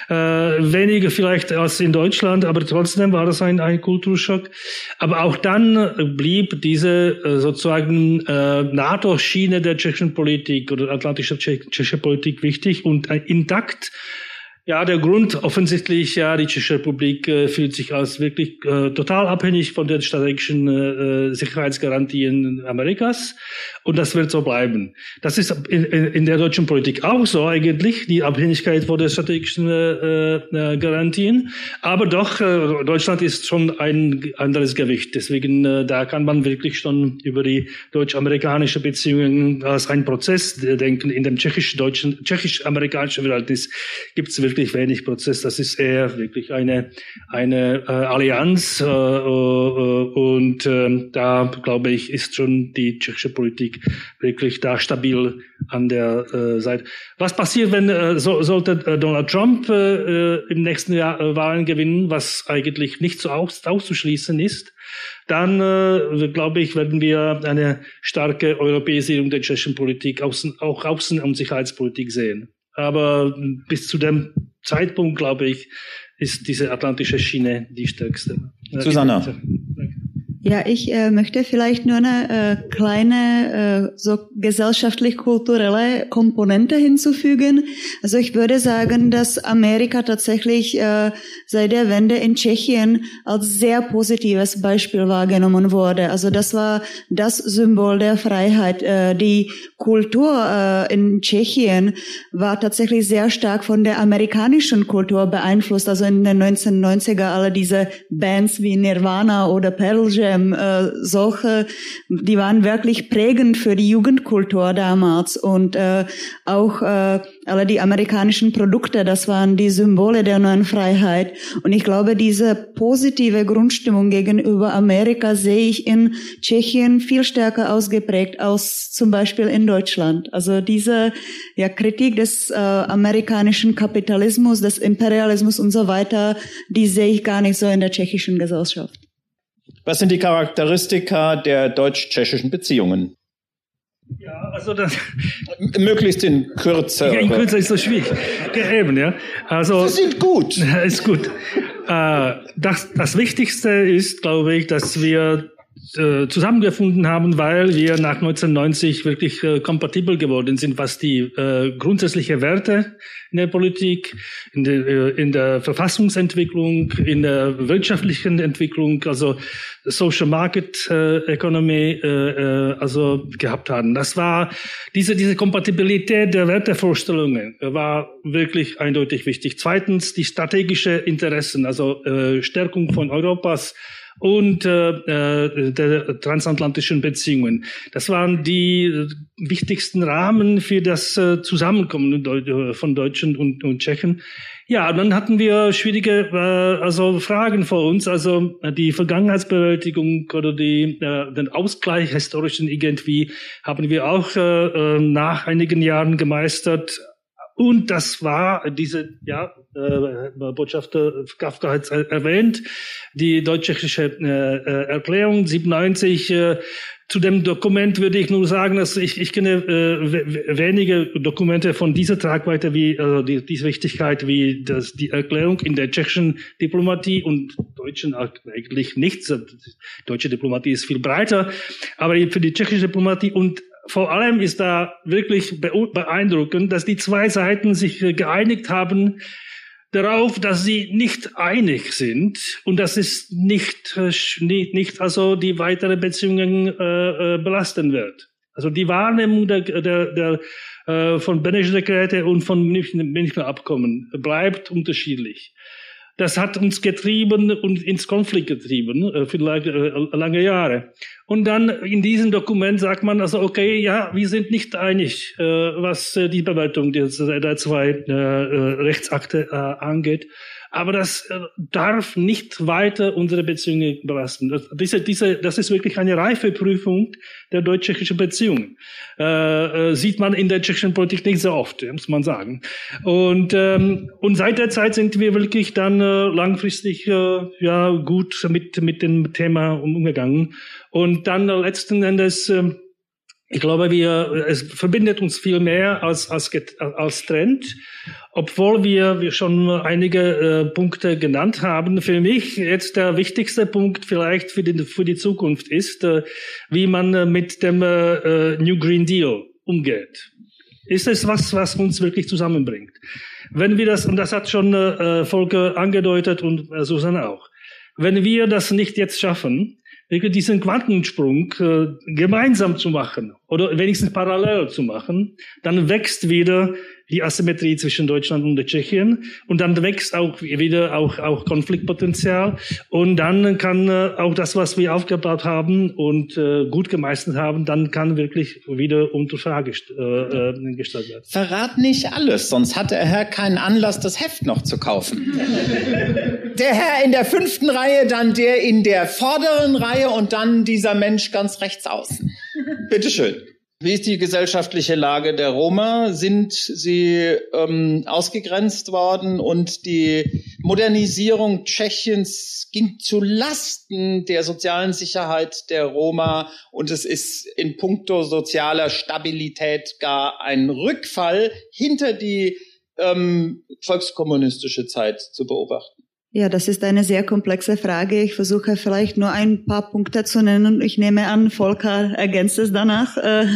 Äh, weniger vielleicht als in Deutschland, aber trotzdem war das ein, ein Kulturschock. Aber auch dann blieb diese äh, sozusagen äh, NATO-Schiene der tschechischen Politik oder atlantische tschechische Politik wichtig und äh, intakt. Ja, der Grund offensichtlich, ja, die Tschechische Republik äh, fühlt sich als wirklich äh, total abhängig von den strategischen äh, Sicherheitsgarantien Amerikas und das wird so bleiben. Das ist in, in der deutschen Politik auch so eigentlich, die Abhängigkeit von den strategischen äh, äh, Garantien, aber doch, äh, Deutschland ist schon ein anderes Gewicht, deswegen äh, da kann man wirklich schon über die deutsch-amerikanische Beziehungen als ein Prozess denken. In dem tschechisch-deutschen, tschechisch-amerikanischen Verhältnis gibt es wirklich wirklich wenig Prozess. Das ist eher wirklich eine, eine äh, Allianz. Äh, äh, und äh, da, glaube ich, ist schon die tschechische Politik wirklich da stabil an der äh, Seite. Was passiert, wenn äh, so, sollte äh, Donald Trump äh, äh im nächsten Jahr äh, Wahlen gewinnen, was eigentlich nicht so aus, auszuschließen ist? dann äh, glaube ich, werden wir eine starke Europäisierung der tschechischen Politik, außen, auch Außen- und Sicherheitspolitik sehen. Aber bis zu dem Zeitpunkt, glaube ich, ist diese atlantische Schiene die stärkste. Susanna. Ja, ich äh, möchte vielleicht nur eine äh, kleine äh, so gesellschaftlich-kulturelle Komponente hinzufügen. Also ich würde sagen, dass Amerika tatsächlich äh, seit der Wende in Tschechien als sehr positives Beispiel wahrgenommen wurde. Also das war das Symbol der Freiheit. Äh, die Kultur äh, in Tschechien war tatsächlich sehr stark von der amerikanischen Kultur beeinflusst. Also in den 1990er alle diese Bands wie Nirvana oder Pearl Jam, äh, solche, die waren wirklich prägend für die Jugendkultur damals und äh, auch äh, alle die amerikanischen Produkte, das waren die Symbole der neuen Freiheit. Und ich glaube, diese positive Grundstimmung gegenüber Amerika sehe ich in Tschechien viel stärker ausgeprägt als zum Beispiel in Deutschland. Also diese ja, Kritik des äh, amerikanischen Kapitalismus, des Imperialismus und so weiter, die sehe ich gar nicht so in der tschechischen Gesellschaft. Was sind die Charakteristika der deutsch-tschechischen Beziehungen? Ja, also das. Möglichst in Kürze. Ja, in Kürze ist so schwierig. Eben, ja. Also. Sie sind gut. [laughs] Ist gut. Äh, das, das Wichtigste ist, glaube ich, dass wir äh, zusammengefunden haben, weil wir nach 1990 wirklich äh, kompatibel geworden sind, was die äh, grundsätzliche Werte in der Politik, in der, äh, in der Verfassungsentwicklung, in der wirtschaftlichen Entwicklung, also Social Market äh, Economy, äh, äh, also gehabt haben. Das war diese diese Kompatibilität der Wertevorstellungen war wirklich eindeutig wichtig. Zweitens die strategische Interessen, also äh, Stärkung von Europas und äh, äh, der transatlantischen Beziehungen. Das waren die wichtigsten Rahmen für das äh, Zusammenkommen von Deutschen und, und Tschechen. Ja, dann hatten wir schwierige äh, also Fragen vor uns, also die Vergangenheitsbewältigung oder die, äh, den Ausgleich historischen irgendwie haben wir auch äh, nach einigen Jahren gemeistert. Und das war diese, ja, äh, Botschafter Kafka hat es erwähnt, die deutsch-tschechische äh, äh Erklärung 97. Äh, zu dem Dokument würde ich nur sagen, dass ich, ich kenne äh, wenige Dokumente von dieser Tragweite wie also die, diese Wichtigkeit wie das, die Erklärung in der tschechischen Diplomatie und deutschen eigentlich nichts. Deutsche Diplomatie ist viel breiter, aber für die tschechische Diplomatie und vor allem ist da wirklich beeindruckend, dass die zwei Seiten sich geeinigt haben darauf, dass sie nicht einig sind und dass es nicht, äh, nicht, also die weitere Beziehungen äh, äh, belasten wird. Also die Wahrnehmung der, der, der äh, von Beneš Dekrete und von Münchner Abkommen bleibt unterschiedlich das hat uns getrieben und ins Konflikt getrieben, äh, vielleicht äh, lange Jahre. Und dann in diesem Dokument sagt man also, okay, ja, wir sind nicht einig, äh, was die Bewertung der zwei Rechtsakte angeht. Aber das äh, darf nicht weiter unsere Beziehungen belasten. Das, diese, diese, das ist wirklich eine reife Prüfung der deutsch-tschechischen Beziehungen. Äh, äh, sieht man in der tschechischen Politik nicht so oft, muss man sagen. Und, ähm, und seit der Zeit sind wir wirklich dann äh, langfristig äh, ja gut mit, mit dem Thema umgegangen. Und dann letzten Endes äh, ich glaube, wir, es verbindet uns viel mehr als, als, als Trend, obwohl wir, schon einige äh, Punkte genannt haben. Für mich jetzt der wichtigste Punkt vielleicht für die, für die Zukunft ist, äh, wie man äh, mit dem äh, äh, New Green Deal umgeht. Ist es was, was uns wirklich zusammenbringt? Wenn wir das, und das hat schon Volker angedeutet und Susanne auch, wenn wir das nicht jetzt schaffen, diesen Quantensprung äh, gemeinsam zu machen oder wenigstens parallel zu machen, dann wächst wieder die Asymmetrie zwischen Deutschland und der Tschechien und dann wächst auch wieder auch, auch Konfliktpotenzial und dann kann äh, auch das, was wir aufgebaut haben und äh, gut gemeistert haben, dann kann wirklich wieder unter Frage äh, gestellt werden. Verrat nicht alles, sonst hat der Herr keinen Anlass, das Heft noch zu kaufen. [laughs] der Herr in der fünften Reihe, dann der in der vorderen Reihe und dann dieser Mensch ganz rechts außen. [laughs] Bitteschön. Wie ist die gesellschaftliche Lage der Roma? Sind sie ähm, ausgegrenzt worden und die Modernisierung Tschechiens ging zu Lasten der sozialen Sicherheit der Roma und es ist in puncto sozialer Stabilität gar ein Rückfall hinter die ähm, volkskommunistische Zeit zu beobachten? Ja, das ist eine sehr komplexe Frage. Ich versuche vielleicht nur ein paar Punkte zu nennen. Ich nehme an, Volker ergänzt es danach. [laughs] Äh,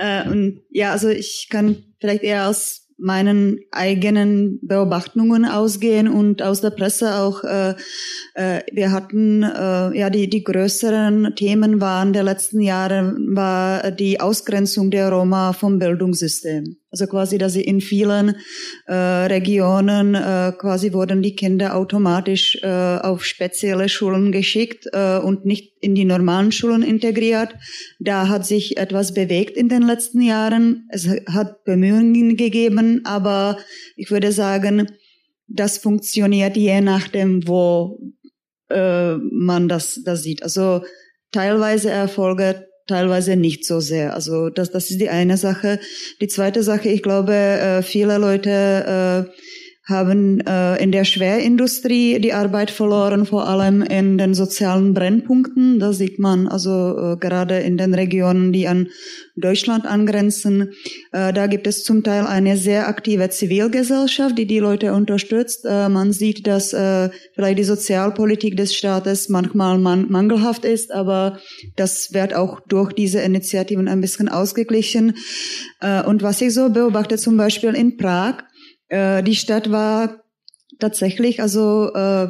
äh, ja, also ich kann vielleicht eher aus meinen eigenen Beobachtungen ausgehen und aus der Presse auch. Äh, äh, wir hatten äh, ja die die größeren Themen waren der letzten Jahre war die Ausgrenzung der Roma vom Bildungssystem. Also quasi, dass sie in vielen äh, Regionen äh, quasi wurden die Kinder automatisch äh, auf spezielle Schulen geschickt äh, und nicht in die normalen Schulen integriert. Da hat sich etwas bewegt in den letzten Jahren. Es hat Bemühungen gegeben, aber ich würde sagen, das funktioniert je nachdem, wo äh, man das, das sieht. Also teilweise Erfolge, teilweise nicht so sehr. Also das, das ist die eine Sache. Die zweite Sache, ich glaube, äh, viele Leute äh, haben äh, in der Schwerindustrie die Arbeit verloren, vor allem in den sozialen Brennpunkten. Da sieht man also äh, gerade in den Regionen, die an Deutschland angrenzen. Äh, da gibt es zum Teil eine sehr aktive Zivilgesellschaft, die die Leute unterstützt. Äh, man sieht, dass äh, vielleicht die Sozialpolitik des Staates manchmal man mangelhaft ist, aber das wird auch durch diese Initiativen ein bisschen ausgeglichen. Äh, und was ich so beobachte, zum Beispiel in Prag, äh, die Stadt war tatsächlich, also äh,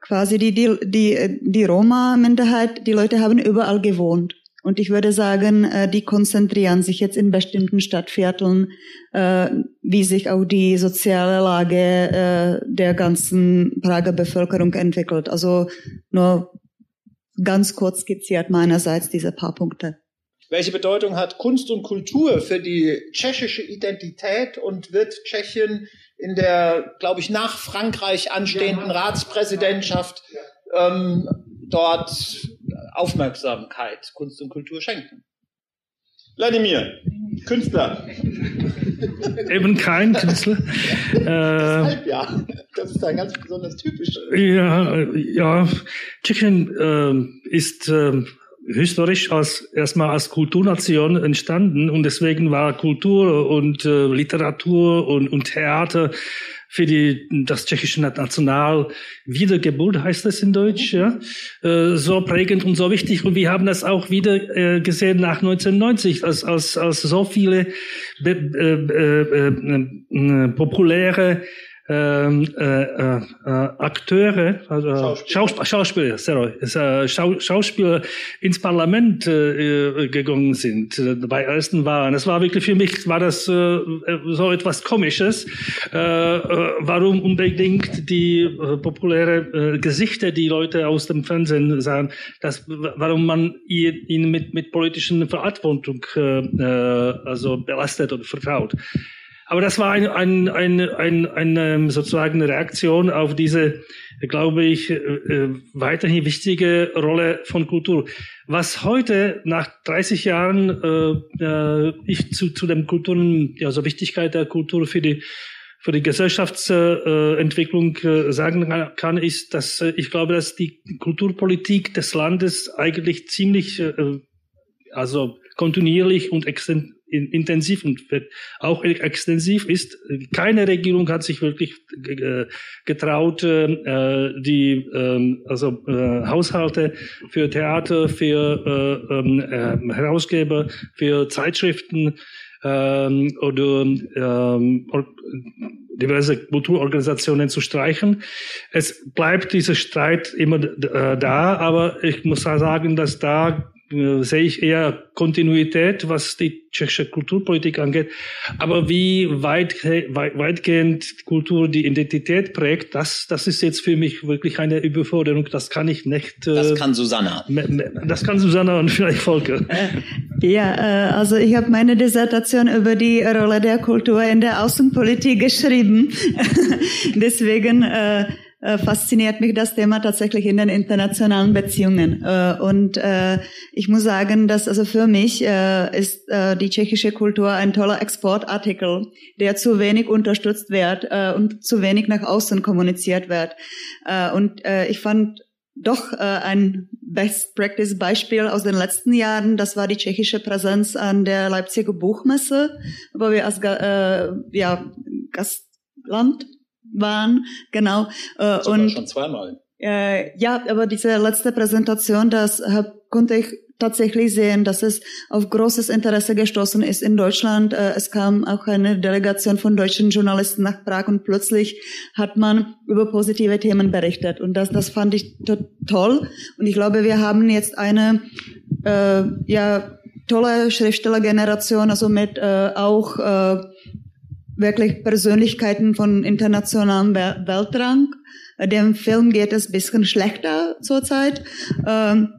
quasi die, die, die, die Roma-Minderheit, die Leute haben überall gewohnt. Und ich würde sagen, äh, die konzentrieren sich jetzt in bestimmten Stadtvierteln, äh, wie sich auch die soziale Lage äh, der ganzen Prager Bevölkerung entwickelt. Also nur ganz kurz skizziert meinerseits diese paar Punkte. Welche Bedeutung hat Kunst und Kultur für die tschechische Identität und wird Tschechien in der, glaube ich, nach Frankreich anstehenden Ratspräsidentschaft ähm, dort Aufmerksamkeit Kunst und Kultur schenken? Wladimir, Künstler. [laughs] Eben kein Künstler. [laughs] Deshalb ja. Das ist ein ganz besonders typisch. Ja, ja. Tschechien äh, ist äh, historisch als erstmal als Kulturnation entstanden und deswegen war Kultur und äh, Literatur und, und Theater für die das tschechische National Wiedergeburt heißt das in Deutsch, ja, äh, so prägend und so wichtig. Und wir haben das auch wieder äh, gesehen nach 1990, als als als so viele äh, äh, äh, populäre ähm, äh, äh, Akteure, also Schauspieler, Schauspieler, sorry, äh, Schau, Schauspieler ins Parlament äh, gegangen sind äh, bei ersten Wahlen. Das war wirklich für mich war das äh, so etwas Komisches. Äh, äh, warum unbedingt die äh, populäre äh, Gesichter, die Leute aus dem Fernsehen sahen, das, warum man ihnen mit mit politischen Verantwortung äh, äh, also belastet und vertraut. Aber das war ein, ein, ein, ein, eine sozusagen eine Reaktion auf diese, glaube ich, äh, weiterhin wichtige Rolle von Kultur. Was heute nach 30 Jahren äh, äh, ich zu, zu dem Kulturen, ja, so Wichtigkeit der Kultur für die für die Gesellschaftsentwicklung äh, sagen kann, ist, dass äh, ich glaube, dass die Kulturpolitik des Landes eigentlich ziemlich, äh, also kontinuierlich und exzent intensiv und auch extensiv ist. Keine Regierung hat sich wirklich getraut, äh, die ähm, also äh, Haushalte für Theater, für äh, ähm, Herausgeber, für Zeitschriften ähm, oder diverse Kulturorganisationen zu streichen. Es bleibt dieser Streit immer da, aber ich muss sagen, dass da äh, sehe ich eher Kontinuität, was die tschechische Kulturpolitik angeht. Aber wie weit, weit, weitgehend Kultur die Identität prägt, das, das ist jetzt für mich wirklich eine Überforderung. Das kann ich nicht. Äh, das kann Susanna. Das kann Susanna und vielleicht Volker. Ja, äh, also ich habe meine Dissertation über die Rolle der Kultur in der Außenpolitik geschrieben. [laughs] Deswegen äh, äh, fasziniert mich das Thema tatsächlich in den internationalen Beziehungen. Äh, und äh, ich muss sagen, dass also für mich äh, ist äh, die tschechische Kultur ein toller Exportartikel, der zu wenig unterstützt wird äh, und zu wenig nach außen kommuniziert wird. Äh, und äh, ich fand doch äh, ein Best Practice Beispiel aus den letzten Jahren. Das war die tschechische Präsenz an der Leipziger Buchmesse, wo wir als äh, ja, Gastland waren, genau. Äh, und schon zweimal. Äh, ja, aber diese letzte Präsentation, das hab, konnte ich tatsächlich sehen, dass es auf großes Interesse gestoßen ist in Deutschland. Äh, es kam auch eine Delegation von deutschen Journalisten nach Prag und plötzlich hat man über positive Themen berichtet. Und das, das fand ich toll. Und ich glaube, wir haben jetzt eine äh, ja tolle Schriftstellergeneration, also mit äh, auch äh, wirklich Persönlichkeiten von internationalem Weltrang. Dem Film geht es bisschen schlechter zurzeit. Ähm,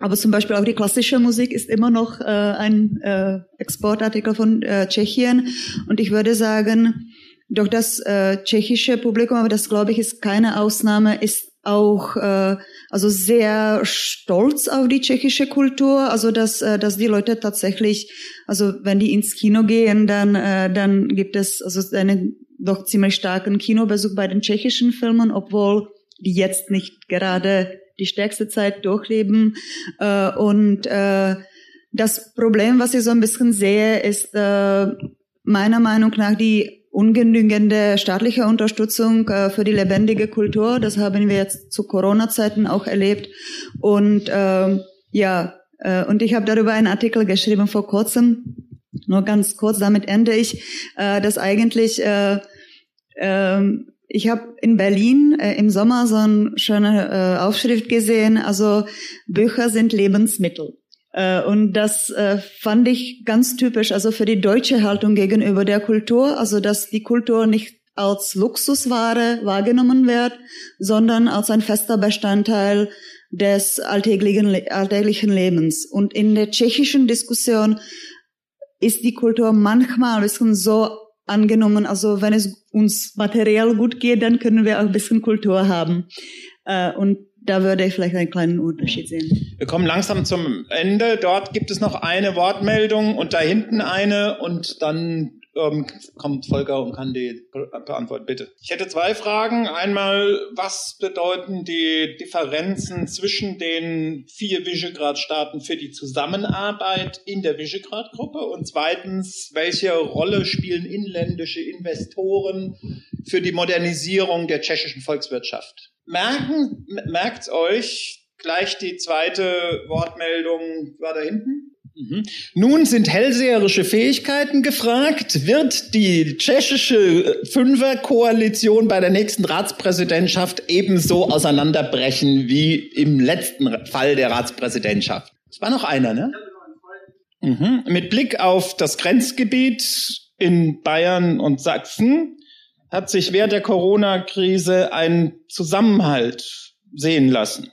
aber zum Beispiel auch die klassische Musik ist immer noch äh, ein äh, Exportartikel von äh, Tschechien. Und ich würde sagen, doch das tschechische Publikum, aber das glaube ich ist keine Ausnahme, ist auch äh, also sehr stolz auf die tschechische Kultur, also dass äh, dass die Leute tatsächlich, also wenn die ins Kino gehen, dann äh, dann gibt es also eine doch ziemlich starken Kinobesuch bei den tschechischen Filmen, obwohl die jetzt nicht gerade die stärkste Zeit durchleben. Äh, und äh, das Problem, was ich so ein bisschen sehe, ist äh, meiner Meinung nach die ungenügende staatliche Unterstützung äh, für die lebendige Kultur. Das haben wir jetzt zu Corona-Zeiten auch erlebt. Und äh, ja, äh, und ich habe darüber einen Artikel geschrieben vor kurzem. Nur ganz kurz, damit ende ich, äh, dass eigentlich äh, äh, ich habe in Berlin äh, im Sommer so eine schöne äh, Aufschrift gesehen, also Bücher sind Lebensmittel. Äh, und das äh, fand ich ganz typisch, also für die deutsche Haltung gegenüber der Kultur, also dass die Kultur nicht als Luxusware wahrgenommen wird, sondern als ein fester Bestandteil des alltäglichen, alltäglichen Lebens. Und in der tschechischen Diskussion ist die Kultur manchmal ein bisschen so angenommen, also wenn es uns materiell gut geht, dann können wir auch ein bisschen Kultur haben. Äh, und da würde ich vielleicht einen kleinen Unterschied sehen. Wir kommen langsam zum Ende. Dort gibt es noch eine Wortmeldung und da hinten eine und dann ähm, kommt Volker und kann die beantworten, bitte. Ich hätte zwei Fragen. Einmal, was bedeuten die Differenzen zwischen den vier Visegrad-Staaten für die Zusammenarbeit in der Visegrad-Gruppe? Und zweitens, welche Rolle spielen inländische Investoren für die Modernisierung der tschechischen Volkswirtschaft? Merken, merkt's euch, gleich die zweite Wortmeldung war da hinten. Mhm. Nun sind hellseherische Fähigkeiten gefragt. Wird die tschechische Fünferkoalition bei der nächsten Ratspräsidentschaft ebenso auseinanderbrechen wie im letzten Fall der Ratspräsidentschaft? Es war noch einer, ne? Mhm. Mit Blick auf das Grenzgebiet in Bayern und Sachsen hat sich während der Corona-Krise ein Zusammenhalt sehen lassen.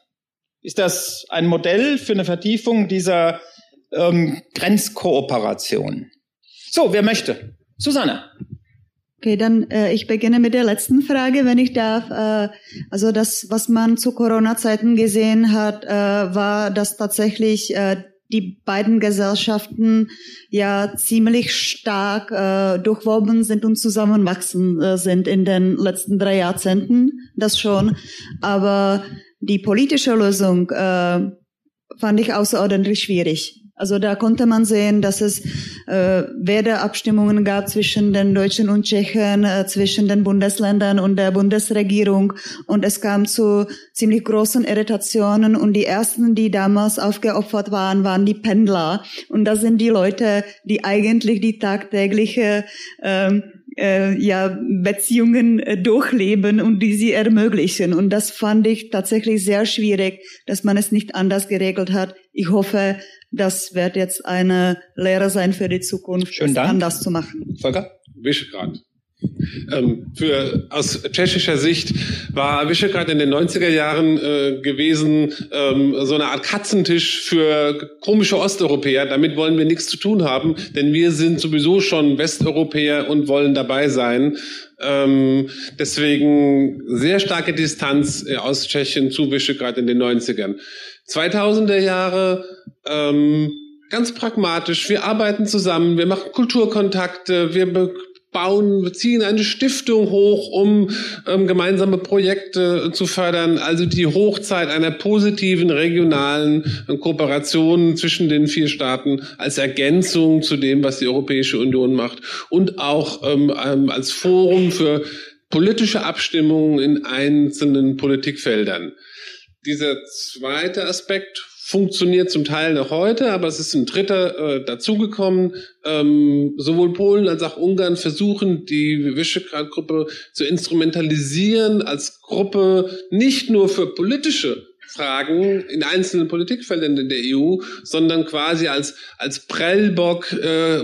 Ist das ein Modell für eine Vertiefung dieser ähm, Grenzkooperation. So, wer möchte? Susanne. Okay, dann äh, ich beginne mit der letzten Frage, wenn ich darf. Äh, also das, was man zu Corona-Zeiten gesehen hat, äh, war, dass tatsächlich äh, die beiden Gesellschaften ja ziemlich stark äh, durchwoben sind und zusammenwachsen äh, sind in den letzten drei Jahrzehnten. Das schon. Aber die politische Lösung äh, fand ich außerordentlich schwierig. Also da konnte man sehen, dass es äh, Werteabstimmungen gab zwischen den Deutschen und Tschechen, äh, zwischen den Bundesländern und der Bundesregierung. Und es kam zu ziemlich großen Irritationen. Und die ersten, die damals aufgeopfert waren, waren die Pendler. Und das sind die Leute, die eigentlich die tagtägliche ähm, äh, ja Beziehungen äh, durchleben und die sie ermöglichen. Und das fand ich tatsächlich sehr schwierig, dass man es nicht anders geregelt hat. Ich hoffe, das wird jetzt eine Lehre sein für die Zukunft, Schönen Dank. anders zu machen. Volker? Visegrad. Ähm, für, aus tschechischer Sicht war Visegrad in den 90er Jahren äh, gewesen ähm, so eine Art Katzentisch für komische Osteuropäer. Damit wollen wir nichts zu tun haben, denn wir sind sowieso schon Westeuropäer und wollen dabei sein. Ähm, deswegen sehr starke Distanz äh, aus Tschechien zu Visegrad in den 90ern. 2000er Jahre ähm, ganz pragmatisch. Wir arbeiten zusammen, wir machen Kulturkontakte, wir bauen, wir ziehen eine Stiftung hoch, um ähm, gemeinsame Projekte zu fördern. Also die Hochzeit einer positiven regionalen äh, Kooperation zwischen den vier Staaten als Ergänzung zu dem, was die Europäische Union macht und auch ähm, ähm, als Forum für politische Abstimmungen in einzelnen Politikfeldern. Dieser zweite Aspekt funktioniert zum Teil noch heute, aber es ist ein dritter äh, dazugekommen. Ähm, sowohl Polen als auch Ungarn versuchen, die Visegrad-Gruppe zu instrumentalisieren als Gruppe nicht nur für politische Fragen in einzelnen Politikfeldern in der EU, sondern quasi als, als Prellbock äh,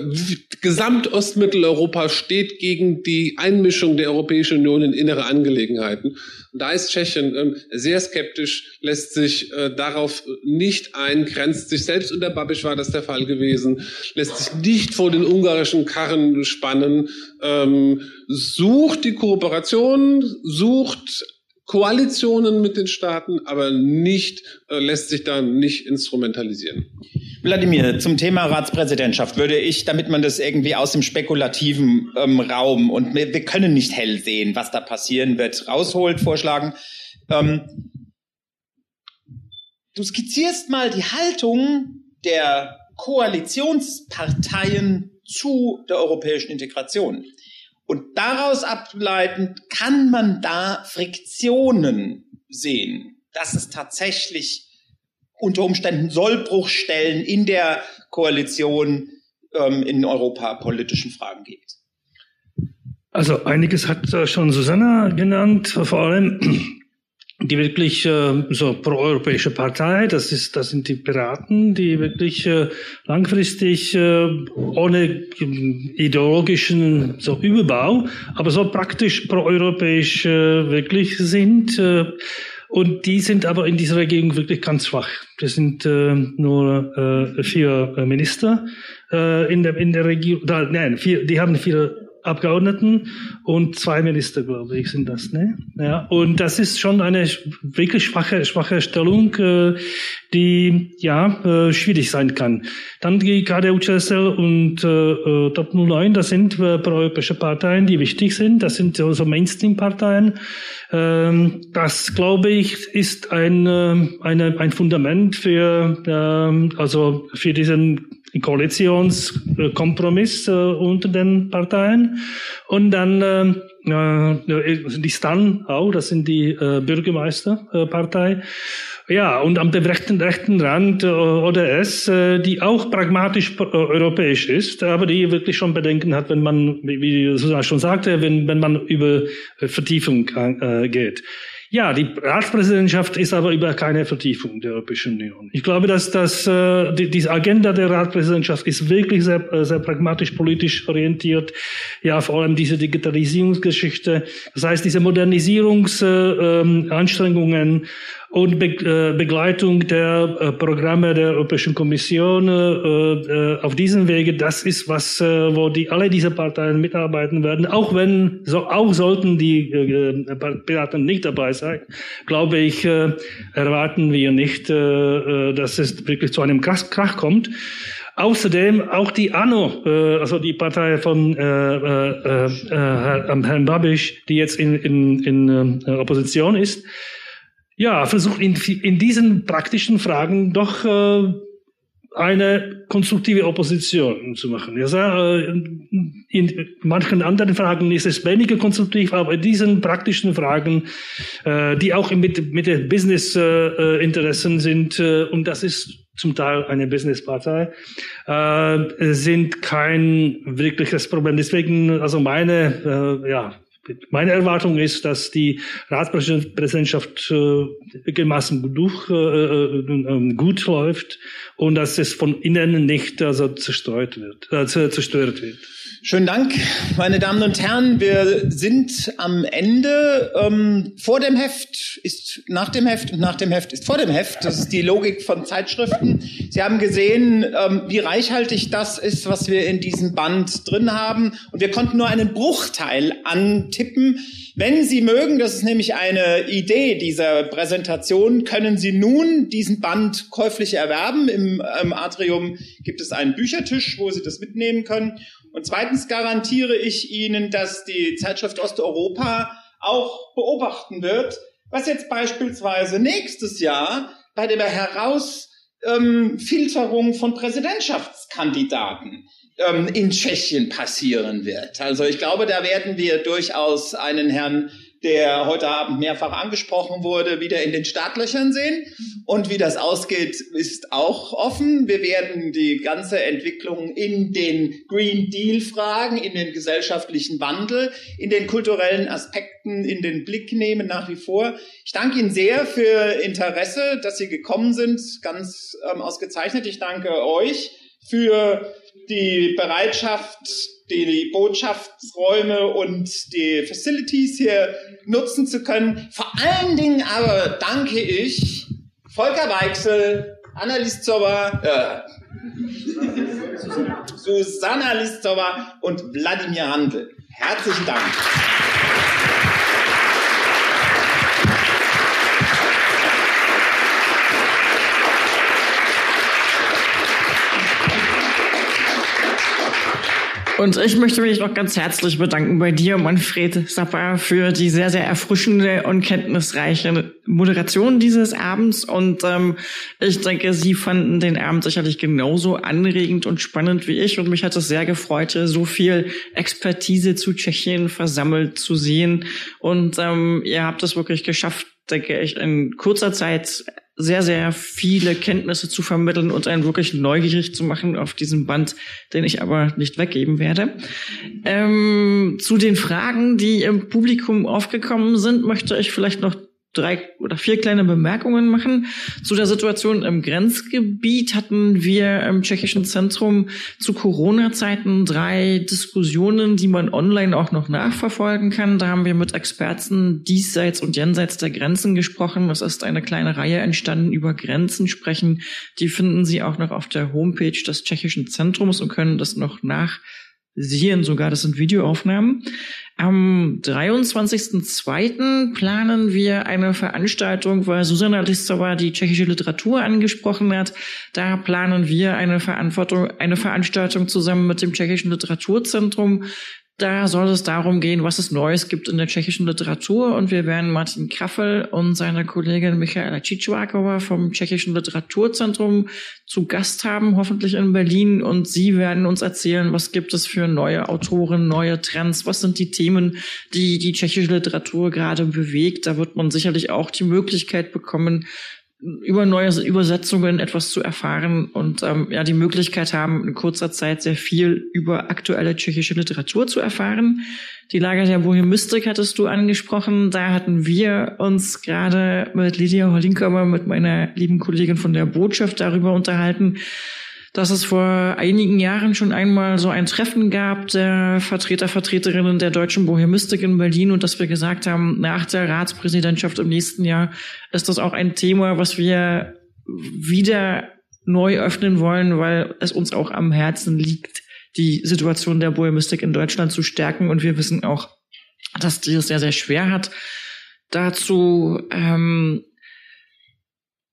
Gesamtostmitteleuropa steht gegen die Einmischung der Europäischen Union in innere Angelegenheiten. Und da ist Tschechien ähm, sehr skeptisch, lässt sich äh, darauf nicht ein, grenzt sich selbst unter Babiš war das der Fall gewesen, lässt sich nicht vor den ungarischen Karren spannen, ähm, sucht die Kooperation, sucht Koalitionen mit den Staaten, aber nicht, äh, lässt sich da nicht instrumentalisieren. Wladimir, zum Thema Ratspräsidentschaft würde ich, damit man das irgendwie aus dem spekulativen ähm, Raum und wir, wir, können nicht hell sehen, was da passieren wird, rausholt, vorschlagen. Ähm, du skizzierst mal die Haltung der Koalitionsparteien zu der europäischen Integration. Und daraus ableitend kann man da Friktionen sehen, dass es tatsächlich unter Umständen Sollbruchstellen in der Koalition ähm, in Europa politischen Fragen gibt. Also einiges hat schon Susanna genannt, vor allem die wirklich äh, so proeuropäische Partei, das ist, das sind die Piraten, die wirklich äh, langfristig äh, ohne ideologischen so Überbau, aber so praktisch proeuropäisch äh, wirklich sind. Äh, und die sind aber in dieser Regierung wirklich ganz schwach. Das sind äh, nur äh, vier Minister äh, in der in der Regierung. Nein, vier, die haben vier Abgeordneten und zwei Minister, glaube ich, sind das. Ne? Ja, und das ist schon eine wirklich schwache, schwache Stellung, äh, die ja äh, schwierig sein kann. Dann die KDU, CSL und äh, äh Top 09, das sind äh, proeuropäische Parteien, die wichtig sind. Das sind so Mainstream-Parteien. Ähm, das, glaube ich, ist ein, äh, eine, ein Fundament für, äh, also für diesen Koalitionskompromiss äh, unter den Parteien. Und dann äh, äh, die Stan auch, das sind die äh, Bürgermeisterpartei. Ja, und am rechten, rechten Rand äh, ODS, äh, die auch pragmatisch äh, europäisch ist, aber die wirklich schon Bedenken hat, wenn man, wie Susanne schon sagte, wenn, wenn man über Vertiefung äh, geht. Ja, die Ratspräsidentschaft ist aber über keine Vertiefung der Europäischen Union. Ich glaube, dass das, äh, die, die Agenda der Ratspräsidentschaft ist wirklich sehr, äh, sehr pragmatisch politisch orientiert. Ja, vor allem diese Digitalisierungsgeschichte. Das heißt, diese Modernisierungsanstrengungen äh, und Be äh, Begleitung der äh, Programme der Europäischen Kommission äh, auf diesem Wege, das ist was, wo die alle diese Parteien mitarbeiten werden, auch wenn so auch sollten die Piraten nicht dabei sein, glaube ich, erwarten wir nicht, dass es wirklich zu einem Krach kommt. Außerdem auch die ANO, äh, also die Partei von äh, äh, äh, Herrn Babisch, die jetzt in, in, in äh, Opposition ist, ja, versucht in, in diesen praktischen Fragen doch äh, eine konstruktive Opposition zu machen. Ja, äh, in manchen anderen Fragen ist es weniger konstruktiv, aber in diesen praktischen Fragen, äh, die auch mit, mit den Business-Interessen sind, äh, und das ist zum Teil eine Businesspartei, sind kein wirkliches Problem. Deswegen, also meine, ja, meine Erwartung ist, dass die Ratspräsidentschaft äh, gemassen durch, äh, äh, äh, gut läuft und dass es von innen nicht also zerstreut wird, äh, zerstört wird. Schönen Dank, meine Damen und Herren. Wir sind am Ende. Ähm, vor dem Heft ist nach dem Heft und nach dem Heft ist vor dem Heft. Das ist die Logik von Zeitschriften. Sie haben gesehen, ähm, wie reichhaltig das ist, was wir in diesem Band drin haben. Und wir konnten nur einen Bruchteil antippen. Wenn Sie mögen, das ist nämlich eine Idee dieser Präsentation, können Sie nun diesen Band käuflich erwerben. Im, im Atrium gibt es einen Büchertisch, wo Sie das mitnehmen können. Und zweitens garantiere ich Ihnen, dass die Zeitschrift Osteuropa auch beobachten wird, was jetzt beispielsweise nächstes Jahr bei der Herausfilterung ähm, von Präsidentschaftskandidaten ähm, in Tschechien passieren wird. Also ich glaube, da werden wir durchaus einen Herrn der heute Abend mehrfach angesprochen wurde, wieder in den Startlöchern sehen. Und wie das ausgeht, ist auch offen. Wir werden die ganze Entwicklung in den Green Deal Fragen, in den gesellschaftlichen Wandel, in den kulturellen Aspekten in den Blick nehmen nach wie vor. Ich danke Ihnen sehr für Interesse, dass Sie gekommen sind. Ganz ähm, ausgezeichnet. Ich danke euch für die Bereitschaft, die Botschaftsräume und die Facilities hier nutzen zu können. Vor allen Dingen aber danke ich Volker Weichsel, Anna Listzowa, äh, Susanna Listzowa und Wladimir Handel. Herzlichen Dank. Und ich möchte mich noch ganz herzlich bedanken bei dir, Manfred Sapper, für die sehr, sehr erfrischende und kenntnisreiche Moderation dieses Abends. Und ähm, ich denke, Sie fanden den Abend sicherlich genauso anregend und spannend wie ich. Und mich hat es sehr gefreut, so viel Expertise zu Tschechien versammelt zu sehen. Und ähm, ihr habt es wirklich geschafft, denke ich, in kurzer Zeit sehr, sehr viele Kenntnisse zu vermitteln und einen wirklich neugierig zu machen auf diesen Band, den ich aber nicht weggeben werde. Ähm, zu den Fragen, die im Publikum aufgekommen sind, möchte ich vielleicht noch drei oder vier kleine Bemerkungen machen. Zu der Situation im Grenzgebiet hatten wir im tschechischen Zentrum zu Corona-Zeiten drei Diskussionen, die man online auch noch nachverfolgen kann. Da haben wir mit Experten diesseits und jenseits der Grenzen gesprochen. Es ist eine kleine Reihe entstanden über Grenzen sprechen. Die finden Sie auch noch auf der Homepage des tschechischen Zentrums und können das noch nachsehen. Sogar das sind Videoaufnahmen. Am 23.02. planen wir eine Veranstaltung, weil Susanna Listova die tschechische Literatur angesprochen hat. Da planen wir eine, Verantwortung, eine Veranstaltung zusammen mit dem tschechischen Literaturzentrum. Da soll es darum gehen, was es Neues gibt in der tschechischen Literatur. Und wir werden Martin Kraffel und seine Kollegin Michaela Cicواkowa vom tschechischen Literaturzentrum zu Gast haben, hoffentlich in Berlin. Und sie werden uns erzählen, was gibt es für neue Autoren, neue Trends, was sind die Themen, die die tschechische Literatur gerade bewegt. Da wird man sicherlich auch die Möglichkeit bekommen, über neue Übersetzungen etwas zu erfahren und ähm, ja die Möglichkeit haben, in kurzer Zeit sehr viel über aktuelle tschechische Literatur zu erfahren. Die Lager der Bohemistik hattest du angesprochen. Da hatten wir uns gerade mit Lydia Holinkammer, mit meiner lieben Kollegin von der Botschaft darüber unterhalten, dass es vor einigen Jahren schon einmal so ein Treffen gab der Vertreter, Vertreterinnen der deutschen Bohemistik in Berlin und dass wir gesagt haben, nach der Ratspräsidentschaft im nächsten Jahr ist das auch ein Thema, was wir wieder neu öffnen wollen, weil es uns auch am Herzen liegt, die Situation der Bohemistik in Deutschland zu stärken. Und wir wissen auch, dass die es sehr, sehr schwer hat. Dazu ähm,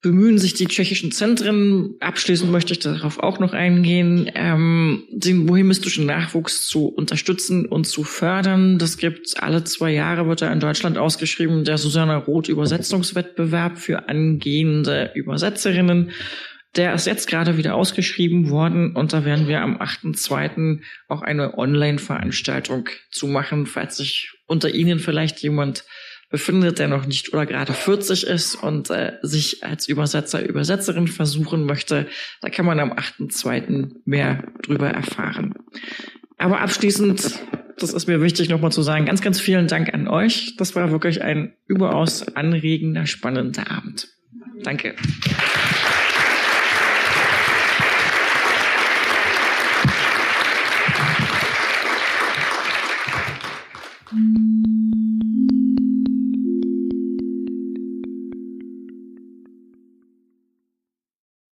bemühen sich die tschechischen Zentren. Abschließend möchte ich darauf auch noch eingehen, ähm, den bohemistischen Nachwuchs zu unterstützen und zu fördern. Das gibt alle zwei Jahre, wird er in Deutschland ausgeschrieben, der Susanna Roth Übersetzungswettbewerb für angehende Übersetzerinnen. Der ist jetzt gerade wieder ausgeschrieben worden und da werden wir am 8.2. auch eine Online-Veranstaltung zu machen, falls sich unter Ihnen vielleicht jemand befindet, der noch nicht oder gerade 40 ist und äh, sich als Übersetzer, Übersetzerin versuchen möchte. Da kann man am 8.2. mehr drüber erfahren. Aber abschließend, das ist mir wichtig nochmal zu sagen, ganz, ganz vielen Dank an euch. Das war wirklich ein überaus anregender, spannender Abend. Danke. Mm.